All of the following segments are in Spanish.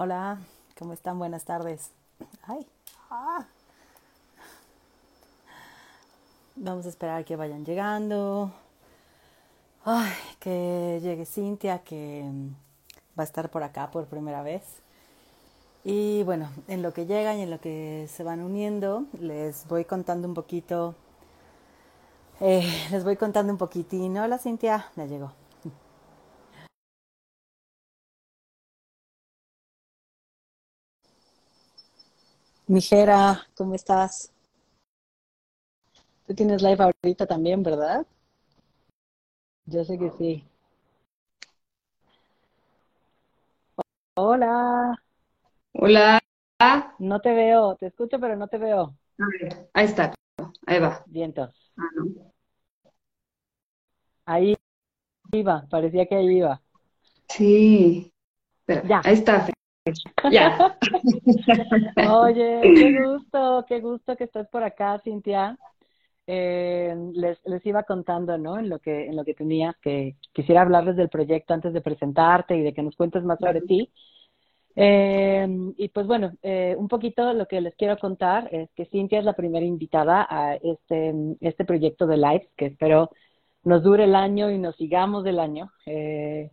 Hola, ¿cómo están? Buenas tardes. Ay, ah. Vamos a esperar que vayan llegando. Ay, que llegue Cintia, que mm, va a estar por acá por primera vez. Y bueno, en lo que llegan y en lo que se van uniendo, les voy contando un poquito. eh, les voy contando un poquitín. Hola Cintia, ya llegó. Mijera, ¿cómo estás? Tú tienes live ahorita también, ¿verdad? Yo sé que sí. Hola, Hola. A no te veo, te escucho, pero no te veo. ver, ahí está, ahí va. Vientos. Ah, no. Ahí iba, parecía que ahí iba. Sí, espera, Ya. ahí está. Ya. Oye, qué gusto, qué gusto que estás por acá, Cintia. Eh, les, les iba contando, ¿no? En lo que, en lo que tenías, que quisiera hablarles del proyecto antes de presentarte y de que nos cuentes más sobre ti. Eh, y pues bueno, eh, un poquito lo que les quiero contar es que Cintia es la primera invitada a este, este proyecto de Lives, que espero nos dure el año y nos sigamos del año. Eh,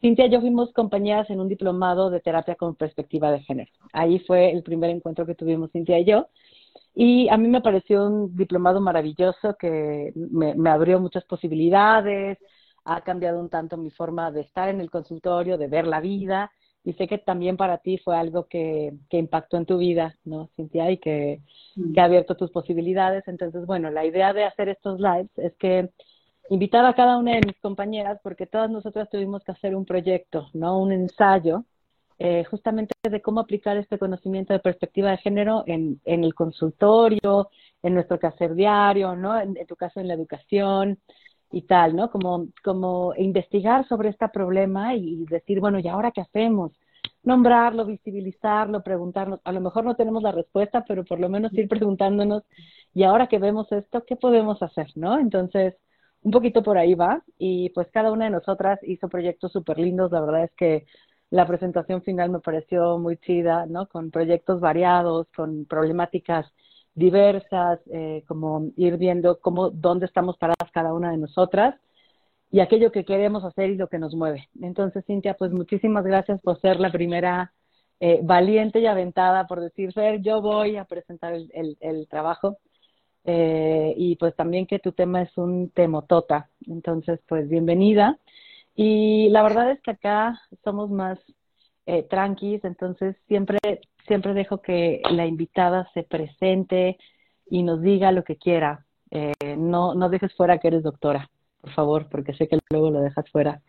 Cintia y yo fuimos compañeras en un diplomado de terapia con perspectiva de género. Ahí fue el primer encuentro que tuvimos Cintia y yo. Y a mí me pareció un diplomado maravilloso que me, me abrió muchas posibilidades, ha cambiado un tanto mi forma de estar en el consultorio, de ver la vida. Y sé que también para ti fue algo que, que impactó en tu vida, ¿no, Cintia? Y que, que ha abierto tus posibilidades. Entonces, bueno, la idea de hacer estos lives es que invitar a cada una de mis compañeras, porque todas nosotras tuvimos que hacer un proyecto, ¿no? Un ensayo, eh, justamente de cómo aplicar este conocimiento de perspectiva de género en, en el consultorio, en nuestro quehacer diario, ¿no? En, en tu caso, en la educación y tal, ¿no? Como, como investigar sobre este problema y decir, bueno, ¿y ahora qué hacemos? Nombrarlo, visibilizarlo, preguntarnos. A lo mejor no tenemos la respuesta, pero por lo menos ir preguntándonos, y ahora que vemos esto, ¿qué podemos hacer, no? Entonces, un poquito por ahí va y pues cada una de nosotras hizo proyectos súper lindos, la verdad es que la presentación final me pareció muy chida, ¿no? Con proyectos variados, con problemáticas diversas, eh, como ir viendo cómo, dónde estamos paradas cada una de nosotras y aquello que queremos hacer y lo que nos mueve. Entonces, Cintia, pues muchísimas gracias por ser la primera eh, valiente y aventada por decir, Fer, yo voy a presentar el, el, el trabajo. Eh, y pues también que tu tema es un temotota. Entonces, pues bienvenida. Y la verdad es que acá somos más eh, tranquis, entonces siempre, siempre dejo que la invitada se presente y nos diga lo que quiera. Eh, no, no dejes fuera que eres doctora, por favor, porque sé que luego lo dejas fuera.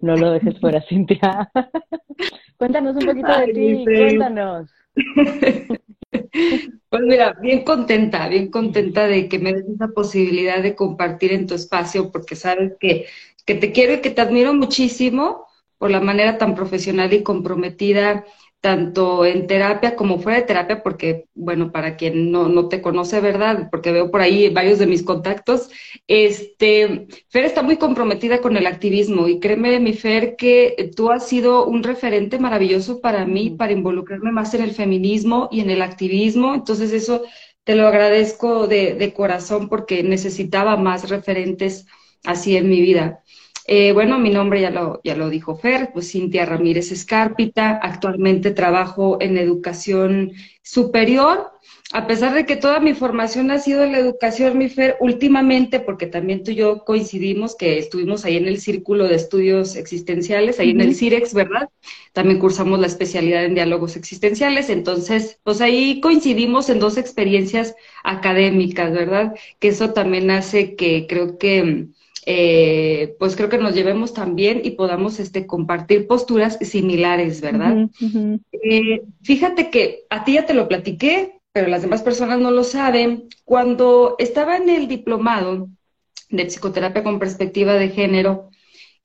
No lo dejes fuera, Cintia. cuéntanos un poquito de ti, cuéntanos. Pues mira, bien contenta, bien contenta de que me des esa posibilidad de compartir en tu espacio, porque sabes que, que te quiero y que te admiro muchísimo por la manera tan profesional y comprometida, tanto en terapia como fuera de terapia, porque, bueno, para quien no, no te conoce, ¿verdad? Porque veo por ahí varios de mis contactos, este, Fer está muy comprometida con el activismo y créeme, mi Fer, que tú has sido un referente maravilloso para mí, para involucrarme más en el feminismo y en el activismo. Entonces eso te lo agradezco de, de corazón porque necesitaba más referentes así en mi vida. Eh, bueno, mi nombre ya lo, ya lo dijo Fer, pues Cintia Ramírez Escárpita. Actualmente trabajo en educación superior. A pesar de que toda mi formación ha sido en la educación, mi Fer, últimamente, porque también tú y yo coincidimos que estuvimos ahí en el Círculo de Estudios Existenciales, ahí en el. CIREX, ¿verdad? También cursamos la especialidad en diálogos existenciales, entonces, pues ahí coincidimos en dos experiencias académicas, ¿verdad? Que eso también hace que creo que eh, pues creo que nos llevemos también y podamos este, compartir posturas similares, ¿verdad? Eh, fíjate que a ti ya te lo platiqué, pero las demás personas no lo saben. Cuando estaba en el diplomado de psicoterapia con perspectiva de género,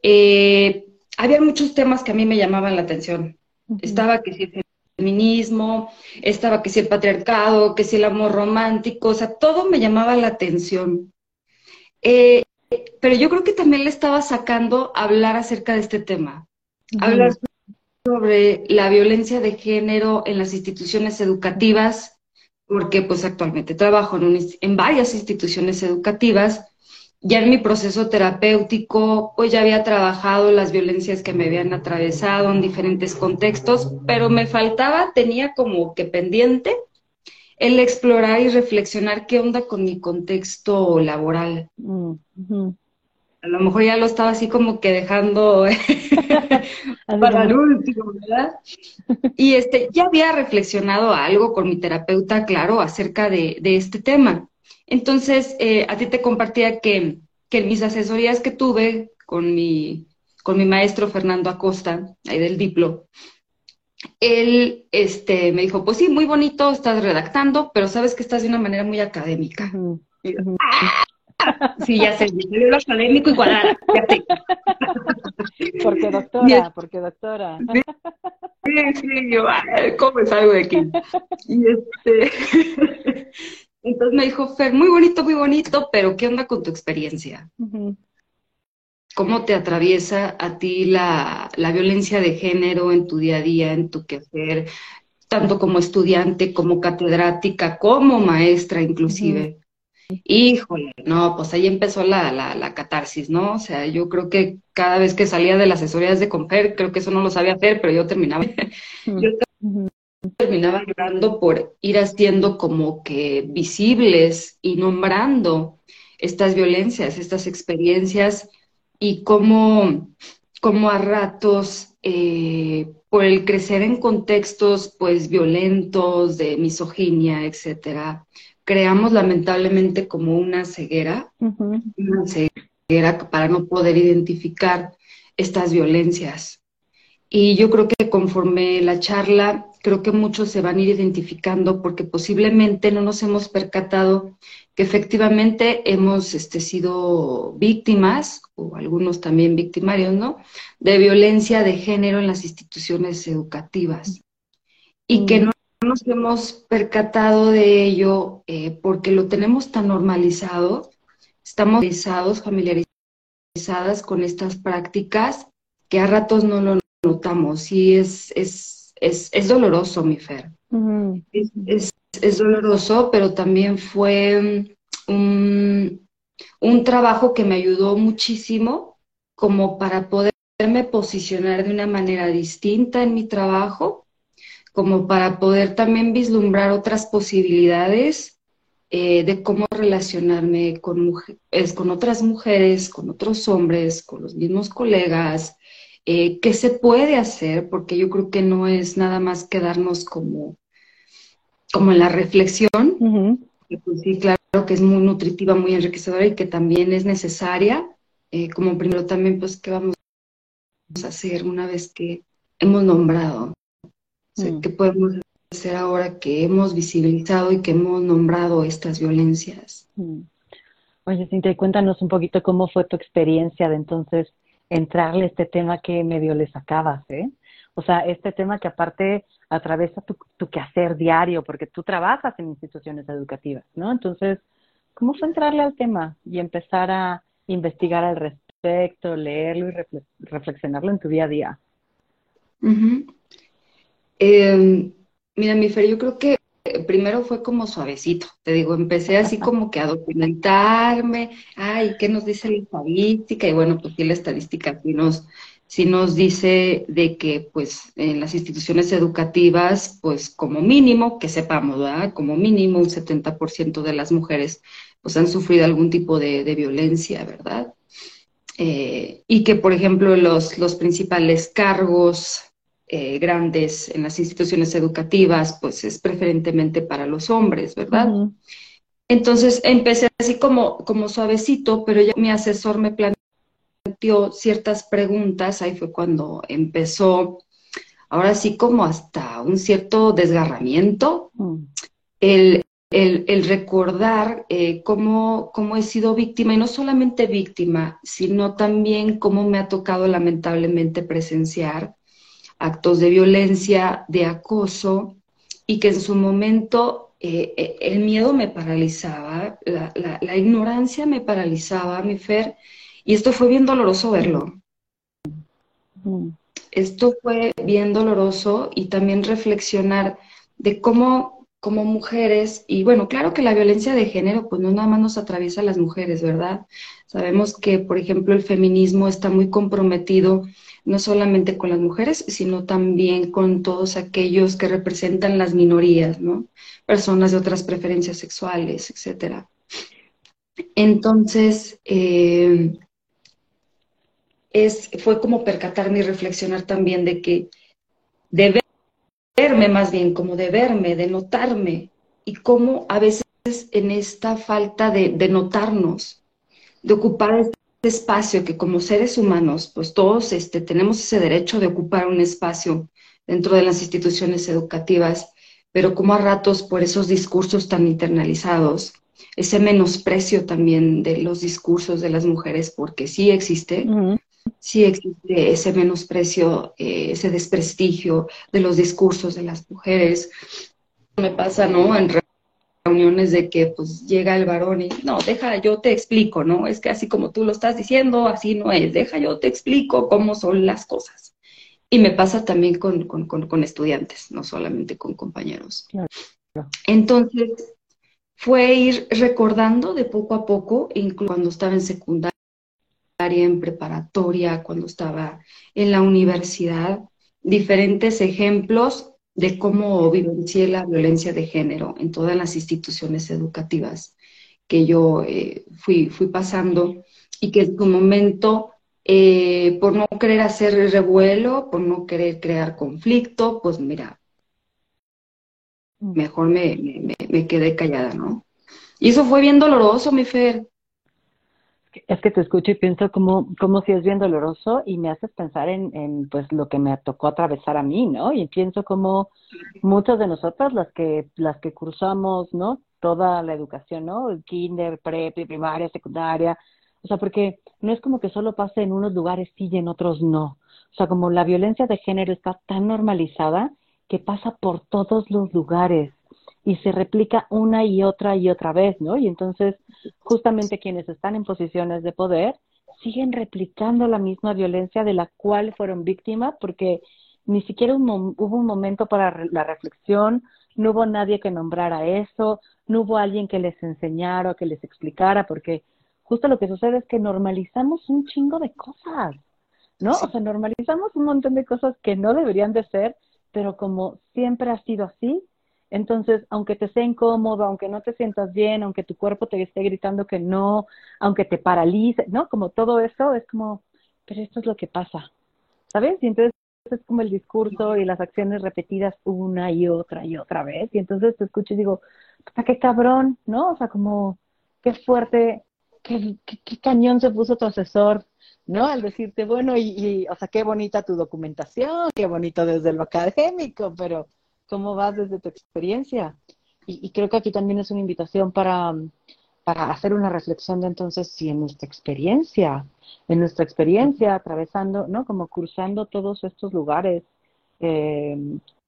eh, había muchos temas que a mí me llamaban la atención. Estaba que si el feminismo, estaba que si el patriarcado, que si el amor romántico, o sea, todo me llamaba la atención. Eh, pero yo creo que también le estaba sacando hablar acerca de este tema, hablar sobre la violencia de género en las instituciones educativas, porque pues actualmente trabajo en, en varias instituciones educativas. Ya en mi proceso terapéutico, pues ya había trabajado las violencias que me habían atravesado en diferentes contextos, pero me faltaba, tenía como que pendiente el explorar y reflexionar qué onda con mi contexto laboral. Mm, a lo mejor ya lo estaba así como que dejando para el último, ¿verdad? Y este, ya había reflexionado algo con mi terapeuta, claro, acerca de, este tema. Entonces, eh, a ti te compartía que, que en mis asesorías que tuve con mi, con mi maestro Fernando Acosta, ahí del Diplo, él este, me dijo, pues sí, muy bonito, estás redactando, pero sabes que estás de una manera muy académica. Sí, ya sé, yo lo académico y cuadrada, ya sé. Porque doctora, porque doctora. Sí, sí, yo, ¿cómo es algo de aquí? Y este, entonces me dijo, Fer, muy bonito, muy bonito, pero ¿qué onda con tu experiencia? ¿Cómo te atraviesa a ti la, la violencia de género en tu día a día, en tu quehacer, tanto como estudiante, como catedrática, como maestra inclusive? Híjole, no, pues ahí empezó la, la, catarsis, ¿no? O sea, yo creo que cada vez que salía de las asesorías de Confer, creo que eso no lo sabía hacer, pero yo terminaba, yo terminaba llorando por ir haciendo como que visibles y nombrando estas violencias, estas experiencias y cómo, cómo a ratos eh, por el crecer en contextos pues violentos, de misoginia, etcétera, creamos lamentablemente como una ceguera, una ceguera para no poder identificar estas violencias. Y yo creo que conforme la charla, creo que muchos se van a ir identificando porque posiblemente no nos hemos percatado que efectivamente hemos este, sido víctimas, o algunos también victimarios, ¿no?, de violencia de género en las instituciones educativas. Y que no nos hemos percatado de ello eh, porque lo tenemos tan normalizado, estamos familiarizadas con estas prácticas que a ratos no lo notamos y es, es, es, es doloroso, mi Fer. es, es, doloroso, pero también fue un, un trabajo que me ayudó muchísimo como para poderme posicionar de una manera distinta en mi trabajo como para poder también vislumbrar otras posibilidades eh, de cómo relacionarme con, con otras mujeres, con otros hombres, con los mismos colegas, eh, qué se puede hacer, porque yo creo que no es nada más quedarnos como, como en la reflexión, que pues sí, claro que es muy nutritiva, muy enriquecedora y que también es necesaria, eh, como primero también, pues, ¿qué vamos a hacer una vez que hemos nombrado Mm. ¿Qué podemos hacer ahora que hemos visibilizado y que hemos nombrado estas violencias? Mm. Oye, Cintia, cuéntanos un poquito cómo fue tu experiencia de entonces entrarle este tema que medio le sacabas, ¿eh? O sea, este tema que aparte atraviesa tu, tu quehacer diario, porque tú trabajas en instituciones educativas, ¿no? Entonces, ¿cómo fue entrarle al tema y empezar a investigar al respecto, leerlo y reflexionarlo en tu día a día? Eh, mira, mi Fer, yo creo que primero fue como suavecito, te digo, empecé así como que a documentarme, ay, ¿qué nos dice la estadística? Y bueno, pues sí, la estadística sí nos, sí nos dice de que pues en las instituciones educativas, pues como mínimo, que sepamos, ¿verdad? Como mínimo un 70% de las mujeres pues han sufrido algún tipo de, violencia, ¿verdad? Eh, y que, por ejemplo, los, los principales cargos eh, grandes en las instituciones educativas, pues es preferentemente para los hombres, ¿verdad? Entonces empecé así como, como suavecito, pero ya mi asesor me planteó ciertas preguntas, ahí fue cuando empezó, ahora sí como hasta un cierto desgarramiento, mm. el, el, recordar eh, cómo, cómo he sido víctima, y no solamente víctima, sino también cómo me ha tocado lamentablemente presenciar actos de violencia, de acoso, y que en su momento eh, eh, el miedo me paralizaba, la, ignorancia me paralizaba, mi Fer, y esto fue bien doloroso verlo. esto fue bien doloroso y también reflexionar de cómo como mujeres, y bueno, claro que la violencia de género pues no nada más nos atraviesa a las mujeres, ¿verdad? Sabemos que, por ejemplo, el feminismo está muy comprometido no solamente con las mujeres, sino también con todos aquellos que representan las minorías, ¿no? Personas de otras preferencias sexuales, etcétera. Entonces, eh, es, fue como percatarme y reflexionar también de que de verme más bien, como de verme, de notarme, y cómo a veces en esta falta de, de notarnos, de ocupar espacio que como seres humanos, pues todos este, tenemos ese derecho de ocupar un espacio dentro de las instituciones educativas, pero como a ratos por esos discursos tan internalizados, ese menosprecio también de los discursos de las mujeres, porque sí existe, sí existe ese menosprecio, eh, ese desprestigio de los discursos de las mujeres. Me pasa, ¿no? En reuniones de que pues llega el varón y no, deja, yo te explico, ¿no? Es que así como tú lo estás diciendo, así no es, deja, yo te explico cómo son las cosas. Y me pasa también con, con, con, estudiantes, no solamente con compañeros. Entonces, fue ir recordando de poco a poco, incluso cuando estaba en secundaria, en preparatoria, cuando estaba en la universidad, diferentes ejemplos de cómo vivencié la violencia de género en todas las instituciones educativas que yo eh, fui, fui pasando y que en su momento, eh, por no querer hacer revuelo, por no querer crear conflicto, pues mira, mejor me, me, me quedé callada, ¿no? Y eso fue bien doloroso, mi Fer, es que te escucho y pienso como, como si es bien doloroso y me haces pensar en, en pues lo que me tocó atravesar a mí, ¿no? Y pienso como muchas de nosotras, las que, las que cursamos, ¿no? Toda la educación, ¿no? Kinder, prep, primaria, secundaria. O sea, porque no es como que solo pase en unos lugares sí y en otros no. O sea, como la violencia de género está tan normalizada que pasa por todos los lugares y se replica una y otra y otra vez, ¿no? Y entonces, justamente quienes están en posiciones de poder siguen replicando la misma violencia de la cual fueron víctimas porque ni siquiera hubo un momento para la reflexión, no hubo nadie que nombrara eso, no hubo alguien que les enseñara o que les explicara, porque justo lo que sucede es que normalizamos un chingo de cosas, ¿no? O sea, normalizamos un montón de cosas que no deberían de ser, pero como siempre ha sido así, entonces, aunque te sea incómodo, aunque no te sientas bien, aunque tu cuerpo te esté gritando que no, aunque te paralice, ¿no? Como todo eso es como, pero esto es lo que pasa, ¿sabes? Y entonces es como el discurso y las acciones repetidas una y otra y otra vez. Y entonces te escucho y digo, qué cabrón, ¿no? O sea, como, qué fuerte, qué, qué, cañón se puso tu asesor, ¿no? Al decirte, bueno, y, y, o sea, qué bonita tu documentación, qué bonito desde lo académico, pero cómo vas desde tu experiencia. Y, creo que aquí también es una invitación para, para hacer una reflexión de entonces si en nuestra experiencia, en nuestra experiencia, atravesando, ¿no? Como cursando todos estos lugares, eh,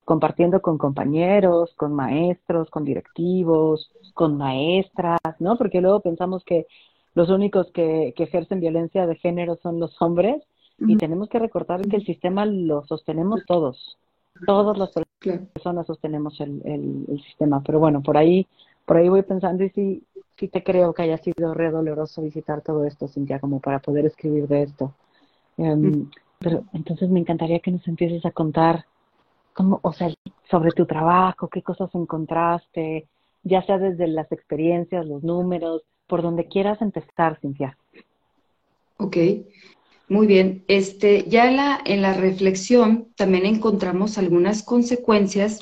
compartiendo con compañeros, con maestros, con directivos, con maestras, ¿no? Porque luego pensamos que los únicos que, que ejercen violencia de género son los hombres y tenemos que recordar que el sistema lo sostenemos todos, todas las personas sostenemos el, el, sistema. Pero bueno, por ahí, por ahí voy pensando y sí, sí te creo que haya sido re doloroso visitar todo esto, Cintia, como para poder escribir de esto. Em, pero entonces me encantaría que nos empieces a contar cómo, o sea, sobre tu trabajo, qué cosas encontraste, ya sea desde las experiencias, los números, por donde quieras empezar, Cintia. Ok. Muy bien, este, ya en la, en la reflexión también encontramos algunas consecuencias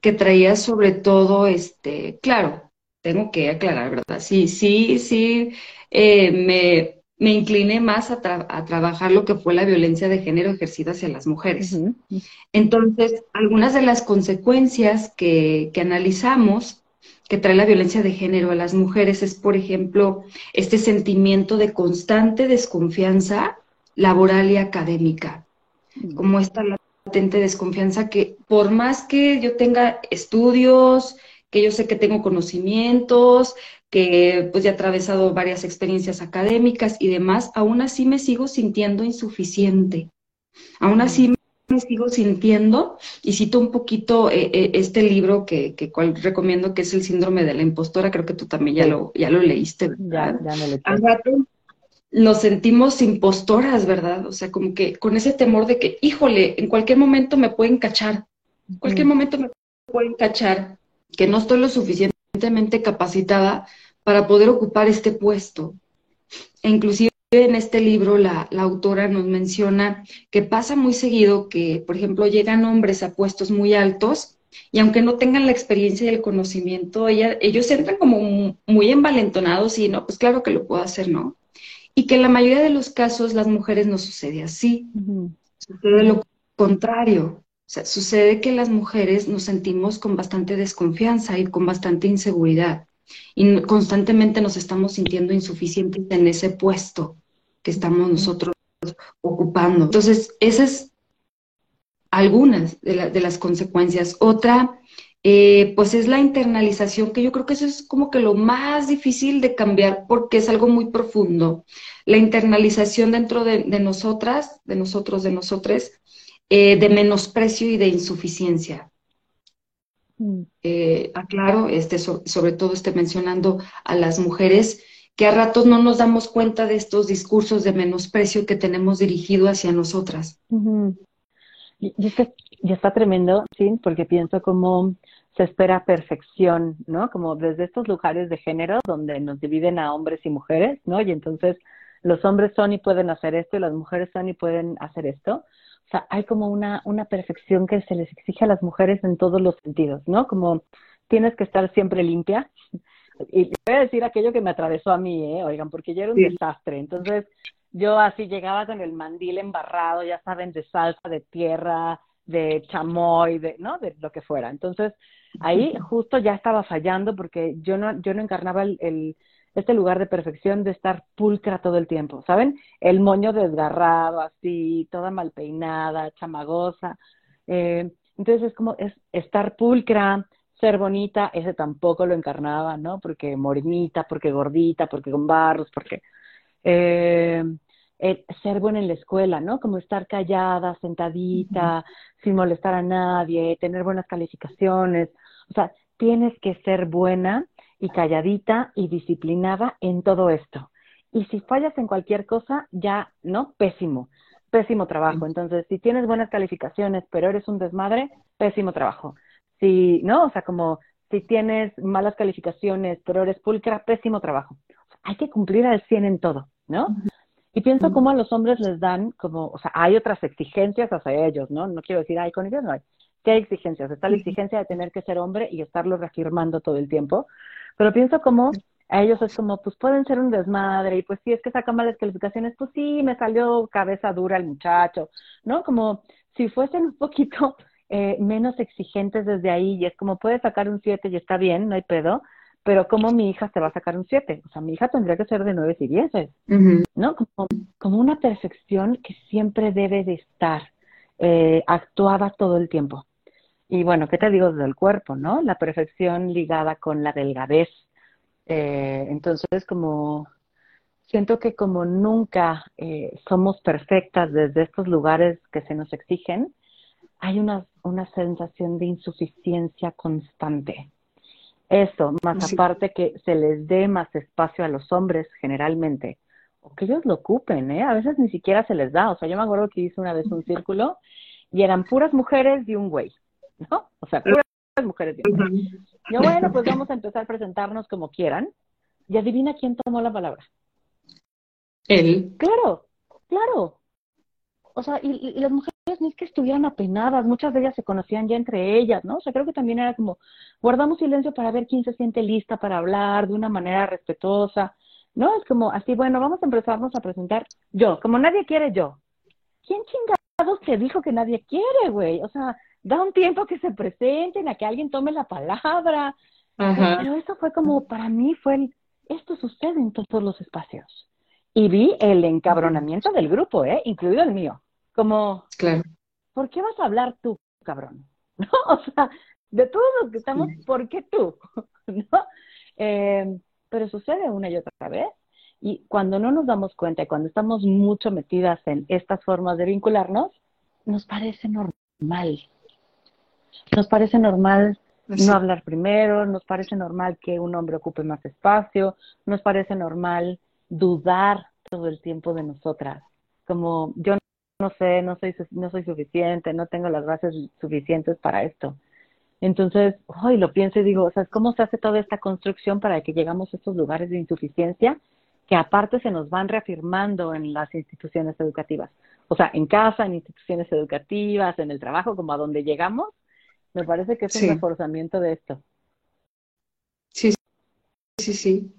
que traía sobre todo, este, claro, tengo que aclarar, ¿verdad? Sí, sí, sí, eh, me, me incliné más a, a, trabajar lo que fue la violencia de género ejercida hacia las mujeres. Entonces, algunas de las consecuencias que, que analizamos que trae la violencia de género a las mujeres es, por ejemplo, este sentimiento de constante desconfianza laboral y académica, como esta latente desconfianza que por más que yo tenga estudios, que yo sé que tengo conocimientos, que pues ya he atravesado varias experiencias académicas y demás, aún así me sigo sintiendo insuficiente. Aún así me sigo sintiendo y cito un poquito eh, eh, este libro que, que cual recomiendo que es el síndrome de la impostora, creo que tú también ya lo, ya lo leíste. Ya, ya me lo nos sentimos impostoras, ¿verdad? O sea, como que con ese temor de que, híjole, en cualquier momento me pueden cachar, en cualquier momento me pueden cachar, que no estoy lo suficientemente capacitada para poder ocupar este puesto. E inclusive en este libro la, autora nos menciona que pasa muy seguido que, por ejemplo, llegan hombres a puestos muy altos y aunque no tengan la experiencia y el conocimiento, ella, ellos entran como muy envalentonados y no, pues claro que lo puedo hacer, ¿no? Y que en la mayoría de los casos las mujeres no sucede así, sucede lo contrario. O sea, sucede que las mujeres nos sentimos con bastante desconfianza y con bastante inseguridad y constantemente nos estamos sintiendo insuficientes en ese puesto que estamos nosotros ocupando. Entonces, esas es algunas de, las consecuencias. Otra, eh, pues es la internalización, que yo creo que eso es como que lo más difícil de cambiar porque es algo muy profundo. La internalización dentro de, nosotras, de nosotros, de nosotres, eh, de menosprecio y de insuficiencia. Mm. Eh, aclaro, este, sobre todo esté mencionando a las mujeres, que a ratos no nos damos cuenta de estos discursos de menosprecio que tenemos dirigido hacia nosotras. y, y, está tremendo, sí, porque pienso como se espera perfección, ¿no? Como desde estos lugares de género donde nos dividen a hombres y mujeres, ¿no? Y entonces los hombres son y pueden hacer esto y las mujeres son y pueden hacer esto. O sea, hay como una, una perfección que se les exige a las mujeres en todos los sentidos, ¿no? Como tienes que estar siempre limpia. Y voy a decir aquello que me atravesó a mí, ¿eh? Oigan, porque yo era un desastre. Entonces, yo así llegaba con el mandil embarrado, ya saben, de salsa, de tierra, de chamoy, de, ¿no? De lo que fuera. Entonces, ahí justo ya estaba fallando porque yo no, yo no encarnaba el este lugar de perfección de estar pulcra todo el tiempo, ¿saben? El moño desgarrado, así, toda mal peinada, chamagosa. Eh, entonces es como es estar pulcra, ser bonita, ese tampoco lo encarnaba, ¿no? Porque morenita, porque gordita, porque con barros, porque... Eh, ser buena en la escuela, ¿no? Como estar callada, sentadita, sin molestar a nadie, tener buenas calificaciones. O sea, tienes que ser buena y calladita y disciplinada en todo esto. Y si fallas en cualquier cosa, ya, ¿no? Pésimo, pésimo trabajo. Entonces, si tienes buenas calificaciones, pero eres un desmadre, pésimo trabajo. Si, ¿no? O sea, como si tienes malas calificaciones, pero eres pulcra, pésimo trabajo. Hay que cumplir al 100 en todo, ¿no? Y pienso cómo a los hombres les dan como, o sea, hay otras exigencias hacia ellos, ¿no? No quiero decir, ay, con ellos no hay. ¿Qué hay exigencias? Está la exigencia de tener que ser hombre y estarlo reafirmando todo el tiempo. Pero pienso como a ellos es como, pues pueden ser un desmadre, y pues sí, es que sacan malas calificaciones, pues sí, me salió cabeza dura el muchacho, ¿no? Como si fuesen un poquito eh, menos exigentes desde ahí, y es como, puede sacar un 7 y está bien, no hay pedo, pero como mi hija se va a sacar un 7, o sea, mi hija tendría que ser de 9 y 10, ¿no? Como, como, una perfección que siempre debe de estar eh, actuada todo el tiempo. Y bueno, ¿qué te digo del cuerpo, no? La perfección ligada con la delgadez. Eh, entonces, como siento que como nunca eh, somos perfectas desde estos lugares que se nos exigen, hay una, una sensación de insuficiencia constante. Eso, más aparte que se les dé más espacio a los hombres generalmente, o que ellos lo ocupen, ¿eh? A veces ni siquiera se les da. O sea, yo me acuerdo que hice una vez un círculo y eran puras mujeres y un güey. ¿no? O sea, puras mujeres. Yo, bueno, pues vamos a empezar a presentarnos como quieran. Y adivina quién tomó la palabra. Él. Claro, claro. O sea, y, las mujeres ni es que estuvieran apenadas, muchas de ellas se conocían ya entre ellas, ¿no? O sea, creo que también era como, guardamos silencio para ver quién se siente lista para hablar de una manera respetuosa, ¿no? Es como así, bueno, vamos a empezarnos a presentar yo, como nadie quiere yo. ¿Quién chingados te dijo que nadie quiere, güey? O sea, da un tiempo que se presenten, a que alguien tome la palabra. Pero eso fue como, para mí fue el, esto sucede en todos los espacios. Y vi el encabronamiento del grupo, ¿eh? Incluido el mío. Como, claro. ¿por qué vas a hablar tú, cabrón? ¿No? O sea, de todos los que estamos, ¿por qué tú? ¿No? Eh, pero sucede una y otra vez. Y cuando no nos damos cuenta y cuando estamos mucho metidas en estas formas de vincularnos, nos parece normal. Nos parece normal no hablar primero, nos parece normal que un hombre ocupe más espacio, nos parece normal dudar todo el tiempo de nosotras, como yo no sé, no soy, no soy suficiente, no tengo las bases suficientes para esto. Entonces, hoy lo pienso y digo, o sea, ¿cómo se hace toda esta construcción para que llegamos a estos lugares de insuficiencia que aparte se nos van reafirmando en las instituciones educativas? O sea, en casa, en instituciones educativas, en el trabajo, como a donde llegamos, me parece que es un reforzamiento de esto. Sí, sí, sí.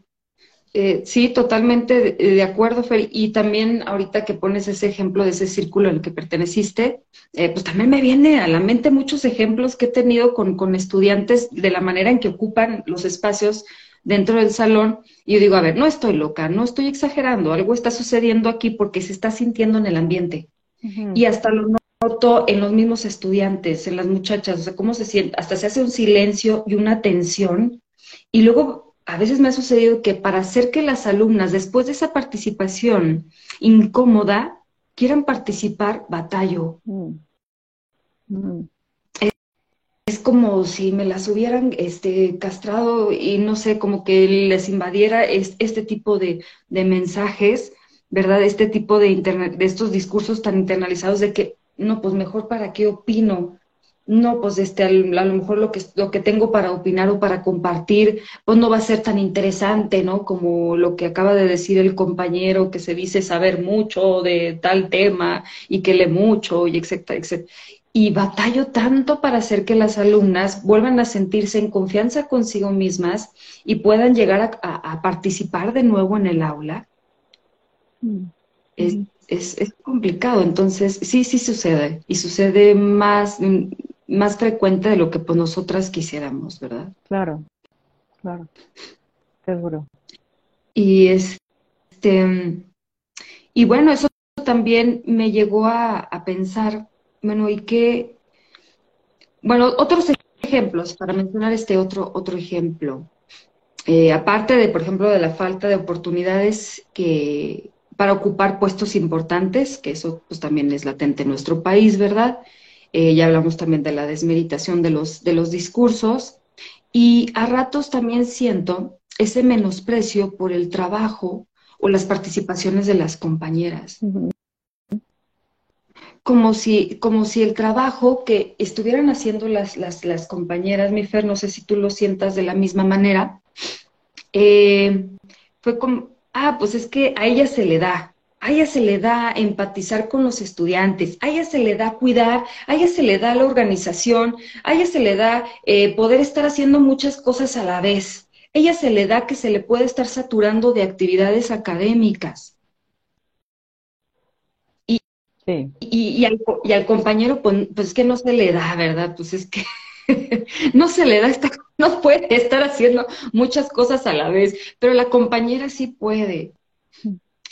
Eh, sí, totalmente de, acuerdo, Fer. Y también ahorita que pones ese ejemplo de ese círculo al que perteneciste, eh, pues también me viene a la mente muchos ejemplos que he tenido con, con, estudiantes de la manera en que ocupan los espacios dentro del salón. Y yo digo, a ver, no estoy loca, no estoy exagerando, algo está sucediendo aquí porque se está sintiendo en el ambiente. Y hasta lo noto en los mismos estudiantes, en las muchachas, o sea, cómo se siente, hasta se hace un silencio y una tensión, y luego a veces me ha sucedido que para hacer que las alumnas, después de esa participación incómoda, quieran participar, batallo. Mm. Mm. Es, como si me las hubieran este, castrado y no sé, como que les invadiera este tipo de, de mensajes, ¿verdad? Este tipo de, de estos discursos tan internalizados de que no, pues mejor para qué opino, no, pues este, a lo mejor lo que, lo que tengo para opinar o para compartir, pues no va a ser tan interesante, ¿no? Como lo que acaba de decir el compañero que se dice saber mucho de tal tema y que lee mucho y etcétera, etcétera. Y batallo tanto para hacer que las alumnas vuelvan a sentirse en confianza consigo mismas y puedan llegar a, participar de nuevo en el aula. Mm es, es, complicado. Entonces, sí, sí sucede. Y sucede más, más frecuente de lo que pues, nosotras quisiéramos, ¿verdad? Claro, claro. Seguro. Y este, y bueno, eso también me llegó a, a pensar, bueno, y qué, bueno, otros ejemplos, para mencionar este otro, otro ejemplo. Eh, aparte de, por ejemplo, de la falta de oportunidades que, para ocupar puestos importantes, que eso pues también es latente en nuestro país, ¿verdad? Eh, ya hablamos también de la desmeditación de los, de los discursos. Y a ratos también siento ese menosprecio por el trabajo o las participaciones de las compañeras. Como si, como si el trabajo que estuvieran haciendo las, las, las compañeras, mi Fer, no sé si tú lo sientas de la misma manera, eh, fue como, ah, pues es que a ella se le da, a ella se le da empatizar con los estudiantes, a ella se le da cuidar, a ella se le da la organización, a ella se le da eh, poder estar haciendo muchas cosas a la vez, a ella se le da que se le puede estar saturando de actividades académicas. Y, y, al, y al, compañero, pues, pues, es que no se le da, ¿verdad? Pues es que no se le da esta, no puede estar haciendo muchas cosas a la vez, pero la compañera sí puede.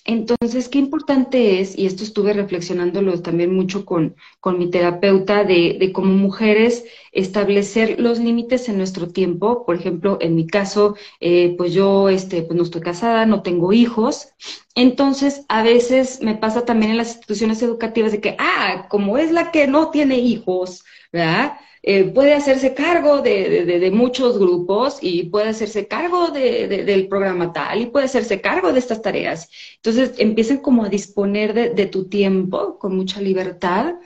Entonces, qué importante es, y esto estuve reflexionándolo también mucho con, con mi terapeuta, de, de, como mujeres establecer los límites en nuestro tiempo. Por ejemplo, en mi caso, eh, pues yo este, pues no estoy casada, no tengo hijos. Entonces, a veces me pasa también en las instituciones educativas de que, ah, como es la que no tiene hijos, ¿verdad? Eh, puede hacerse cargo de, muchos grupos y puede hacerse cargo del programa tal y puede hacerse cargo de estas tareas. Entonces empiezan como a disponer de, tu tiempo con mucha libertad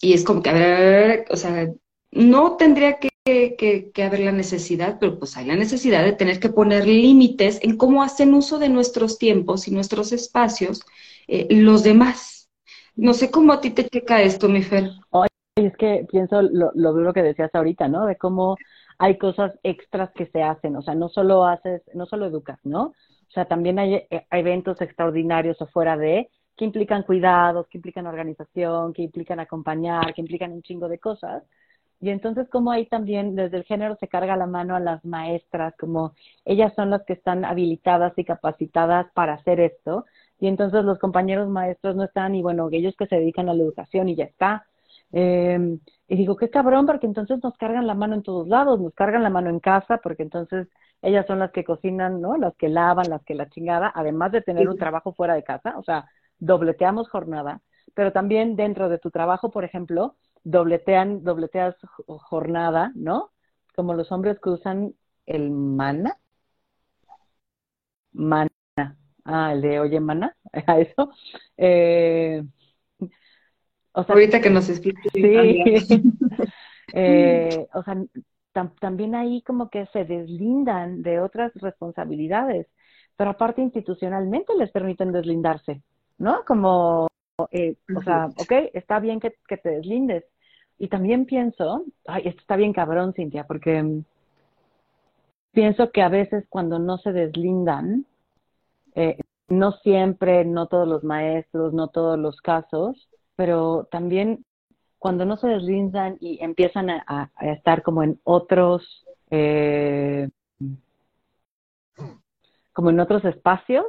y es como que, a ver, o sea, no tendría que, haber la necesidad, pero pues hay la necesidad de tener que poner límites en cómo hacen uso de nuestros tiempos y nuestros espacios eh, los demás. No sé cómo a ti te checa esto, mi Fer es que pienso lo, lo que decías ahorita, ¿no? De cómo hay cosas extras que se hacen, o sea, no solo haces, no solo educas, ¿no? O sea, también hay, eh, eventos extraordinarios afuera de que implican cuidados, que implican organización, que implican acompañar, que implican un chingo de cosas. Y entonces, como ahí también desde el género se carga la mano a las maestras, como ellas son las que están habilitadas y capacitadas para hacer esto, y entonces los compañeros maestros no están, y bueno, ellos que se dedican a la educación y ya está, eh, y digo, qué cabrón, porque entonces nos cargan la mano en todos lados, nos cargan la mano en casa, porque entonces ellas son las que cocinan, ¿no? Las que lavan, las que la chingada, además de tener un trabajo fuera de casa, o sea, dobleteamos jornada. pero también dentro de tu trabajo, por ejemplo, dobletean, dobleteas jornada, ¿no? Como los hombres que usan el mana. Mana. Ah, el de oye, mana, a eso. Eh, o sea, Ahorita que nos explique. Sí. eh, o sea, también ahí como que se deslindan de otras responsabilidades, pero aparte institucionalmente les permiten deslindarse, ¿no? Como, eh, o sea, ok, está bien que, que, te deslindes. Y también pienso, ay, esto está bien cabrón, Cintia, porque pienso que a veces cuando no se deslindan, eh, no siempre, no todos los maestros, no todos los casos, pero también cuando no se deslindan y empiezan a, estar como en otros, eh, como en otros espacios,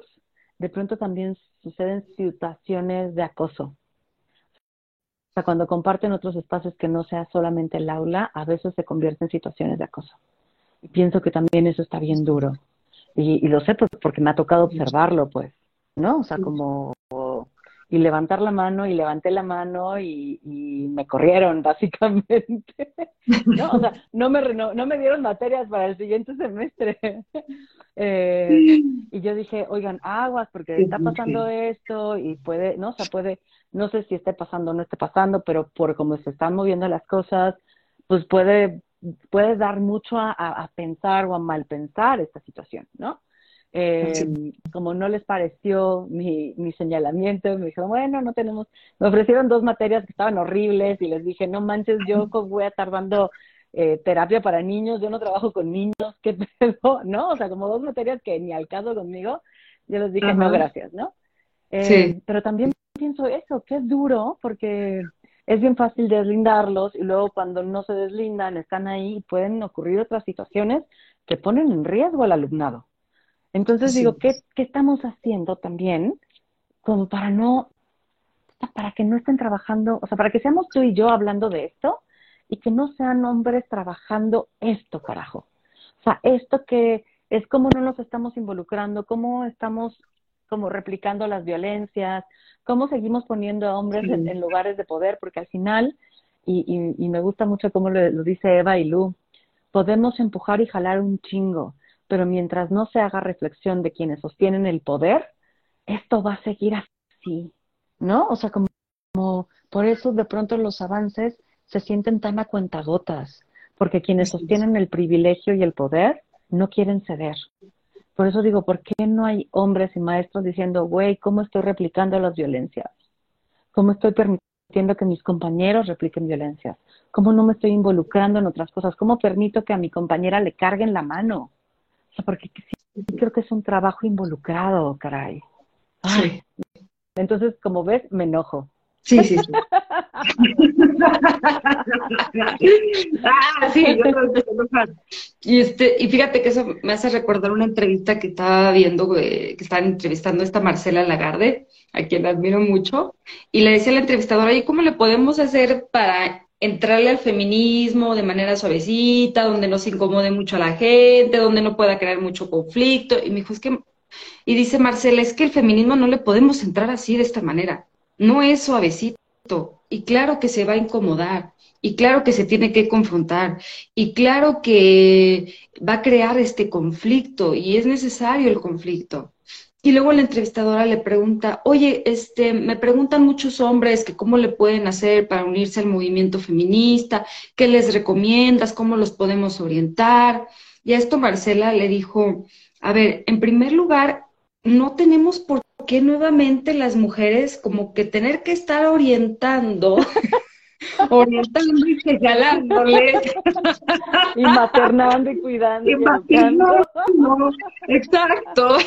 de pronto también suceden situaciones de acoso. O sea, cuando comparten otros espacios que no sea solamente el aula, a veces se convierte en situaciones de acoso. Y pienso que también eso está bien duro. Y, y lo sé pues, porque me ha tocado observarlo, pues, ¿no? O sea, como y levantar la mano y levanté la mano y, me corrieron básicamente. no, o sea, no me, no, me dieron materias para el siguiente semestre. eh, y yo dije, oigan, aguas, porque está pasando esto y puede, no, o sea, puede, no sé si esté pasando o no esté pasando, pero por cómo se están moviendo las cosas, pues puede, puede dar mucho a, a pensar o a mal pensar esta situación, ¿no? Eh, como no les pareció mi, mi señalamiento, me dijeron, bueno, no tenemos, me ofrecieron dos materias que estaban horribles y les dije, no manches, yo voy a estar dando eh, terapia para niños, yo no trabajo con niños, ¿qué pedo? ¿No? O sea, como dos materias que ni al caso conmigo, yo les dije, no, gracias, ¿no? Eh, sí. Pero también pienso eso, que es duro porque es bien fácil deslindarlos y luego cuando no se deslindan, están ahí y pueden ocurrir otras situaciones que ponen en riesgo al alumnado. Entonces digo, ¿qué, ¿qué estamos haciendo también como para no, para que no estén trabajando, o sea, para que seamos tú y yo hablando de esto y que no sean hombres trabajando esto, carajo. O sea, esto que es como no nos estamos involucrando, cómo estamos como replicando las violencias, cómo seguimos poniendo a hombres en, lugares de poder, porque al final, y, y, me gusta mucho cómo lo, lo dice Eva y Lu, podemos empujar y jalar un chingo, pero mientras no se haga reflexión de quienes sostienen el poder, esto va a seguir así, ¿no? O sea, como, por eso de pronto los avances se sienten tan a cuentagotas, porque quienes sostienen el privilegio y el poder no quieren ceder. Por eso digo, ¿por qué no hay hombres y maestros diciendo, güey, ¿cómo estoy replicando las violencias? ¿Cómo estoy permitiendo que mis compañeros repliquen violencias? ¿Cómo no me estoy involucrando en otras cosas? ¿Cómo permito que a mi compañera le carguen la mano? Porque sí, creo que es un trabajo involucrado, caray. Ay. Entonces, como ves, me enojo. Sí, sí, sí. ah, sí, yo y este, y fíjate que eso me hace recordar una entrevista que estaba viendo, eh, que estaban entrevistando a esta Marcela Lagarde, a quien admiro mucho, y le decía a la entrevistadora, ¿y cómo le podemos hacer para entrarle al feminismo de manera suavecita, donde no se incomode mucho a la gente, donde no pueda crear mucho conflicto. Y me dijo, es que, y dice Marcela, es que el feminismo no le podemos entrar así de esta manera. No es suavecito. Y claro que se va a incomodar. Y claro que se tiene que confrontar. Y claro que va a crear este conflicto. Y es necesario el conflicto. Y luego la entrevistadora le pregunta, oye, este, me preguntan muchos hombres que cómo le pueden hacer para unirse al movimiento feminista, qué les recomiendas, cómo los podemos orientar. Y a esto Marcela le dijo, a ver, en primer lugar, no tenemos por qué nuevamente las mujeres como que tener que estar orientando orientando y señalándole. Y maternando y cuidando. Y, maternando, exacto.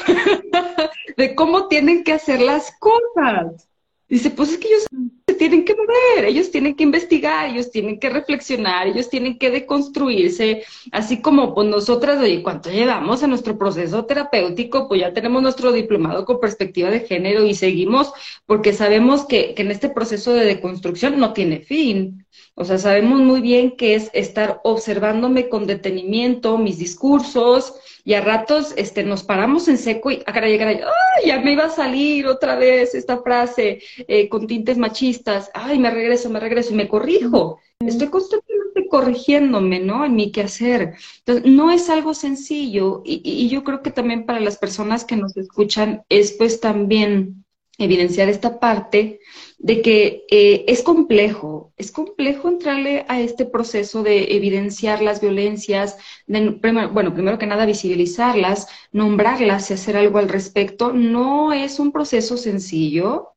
De cómo tienen que hacer las cosas. Dice, pues es que ellos se tienen que mover, ellos tienen que investigar, ellos tienen que reflexionar, ellos tienen que deconstruirse, así como pues nosotras, oye, ¿cuánto llevamos en nuestro proceso terapéutico? Pues ya tenemos nuestro diplomado con perspectiva de género y seguimos porque sabemos que, que en este proceso de deconstrucción no tiene fin. O sea, sabemos muy bien que es estar observándome con detenimiento mis discursos y a ratos este, nos paramos en seco y a cara llegar ¡ay! Ya me iba a salir otra vez esta frase eh, con tintes machistas. ¡Ay! Me regreso, me regreso y me corrijo. Estoy constantemente corrigiéndome, ¿no? En mi quehacer. Entonces, no es algo sencillo y, y yo creo que también para las personas que nos escuchan es pues también evidenciar esta parte de que eh, es complejo, es complejo entrarle a este proceso de evidenciar las violencias, de, bueno, primero que nada visibilizarlas, nombrarlas y hacer algo al respecto. No es un proceso sencillo,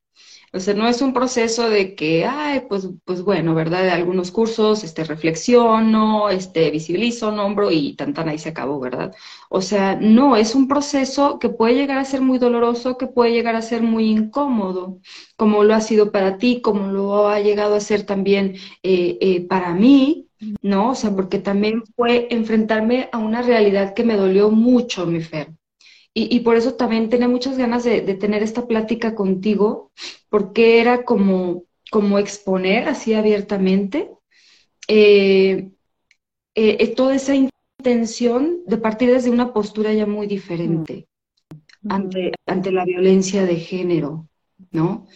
o sea, no es un proceso de que, ay, pues, pues bueno, ¿verdad? De algunos cursos, este, reflexiono, este, visibilizo, nombro y tan tan se acabó, ¿verdad? O sea, no, es un proceso que puede llegar a ser muy doloroso, que puede llegar a ser muy incómodo, como lo ha sido para ti, como lo ha llegado a ser también eh, eh, para mí, ¿no? O sea, porque también fue enfrentarme a una realidad que me dolió mucho, mi Fer. Y, por eso también tenía muchas ganas de, tener esta plática contigo, porque era como, como exponer así abiertamente eh, eh, toda esa intención de partir desde una postura ya muy diferente mm. ante, ante la violencia de género, ¿no?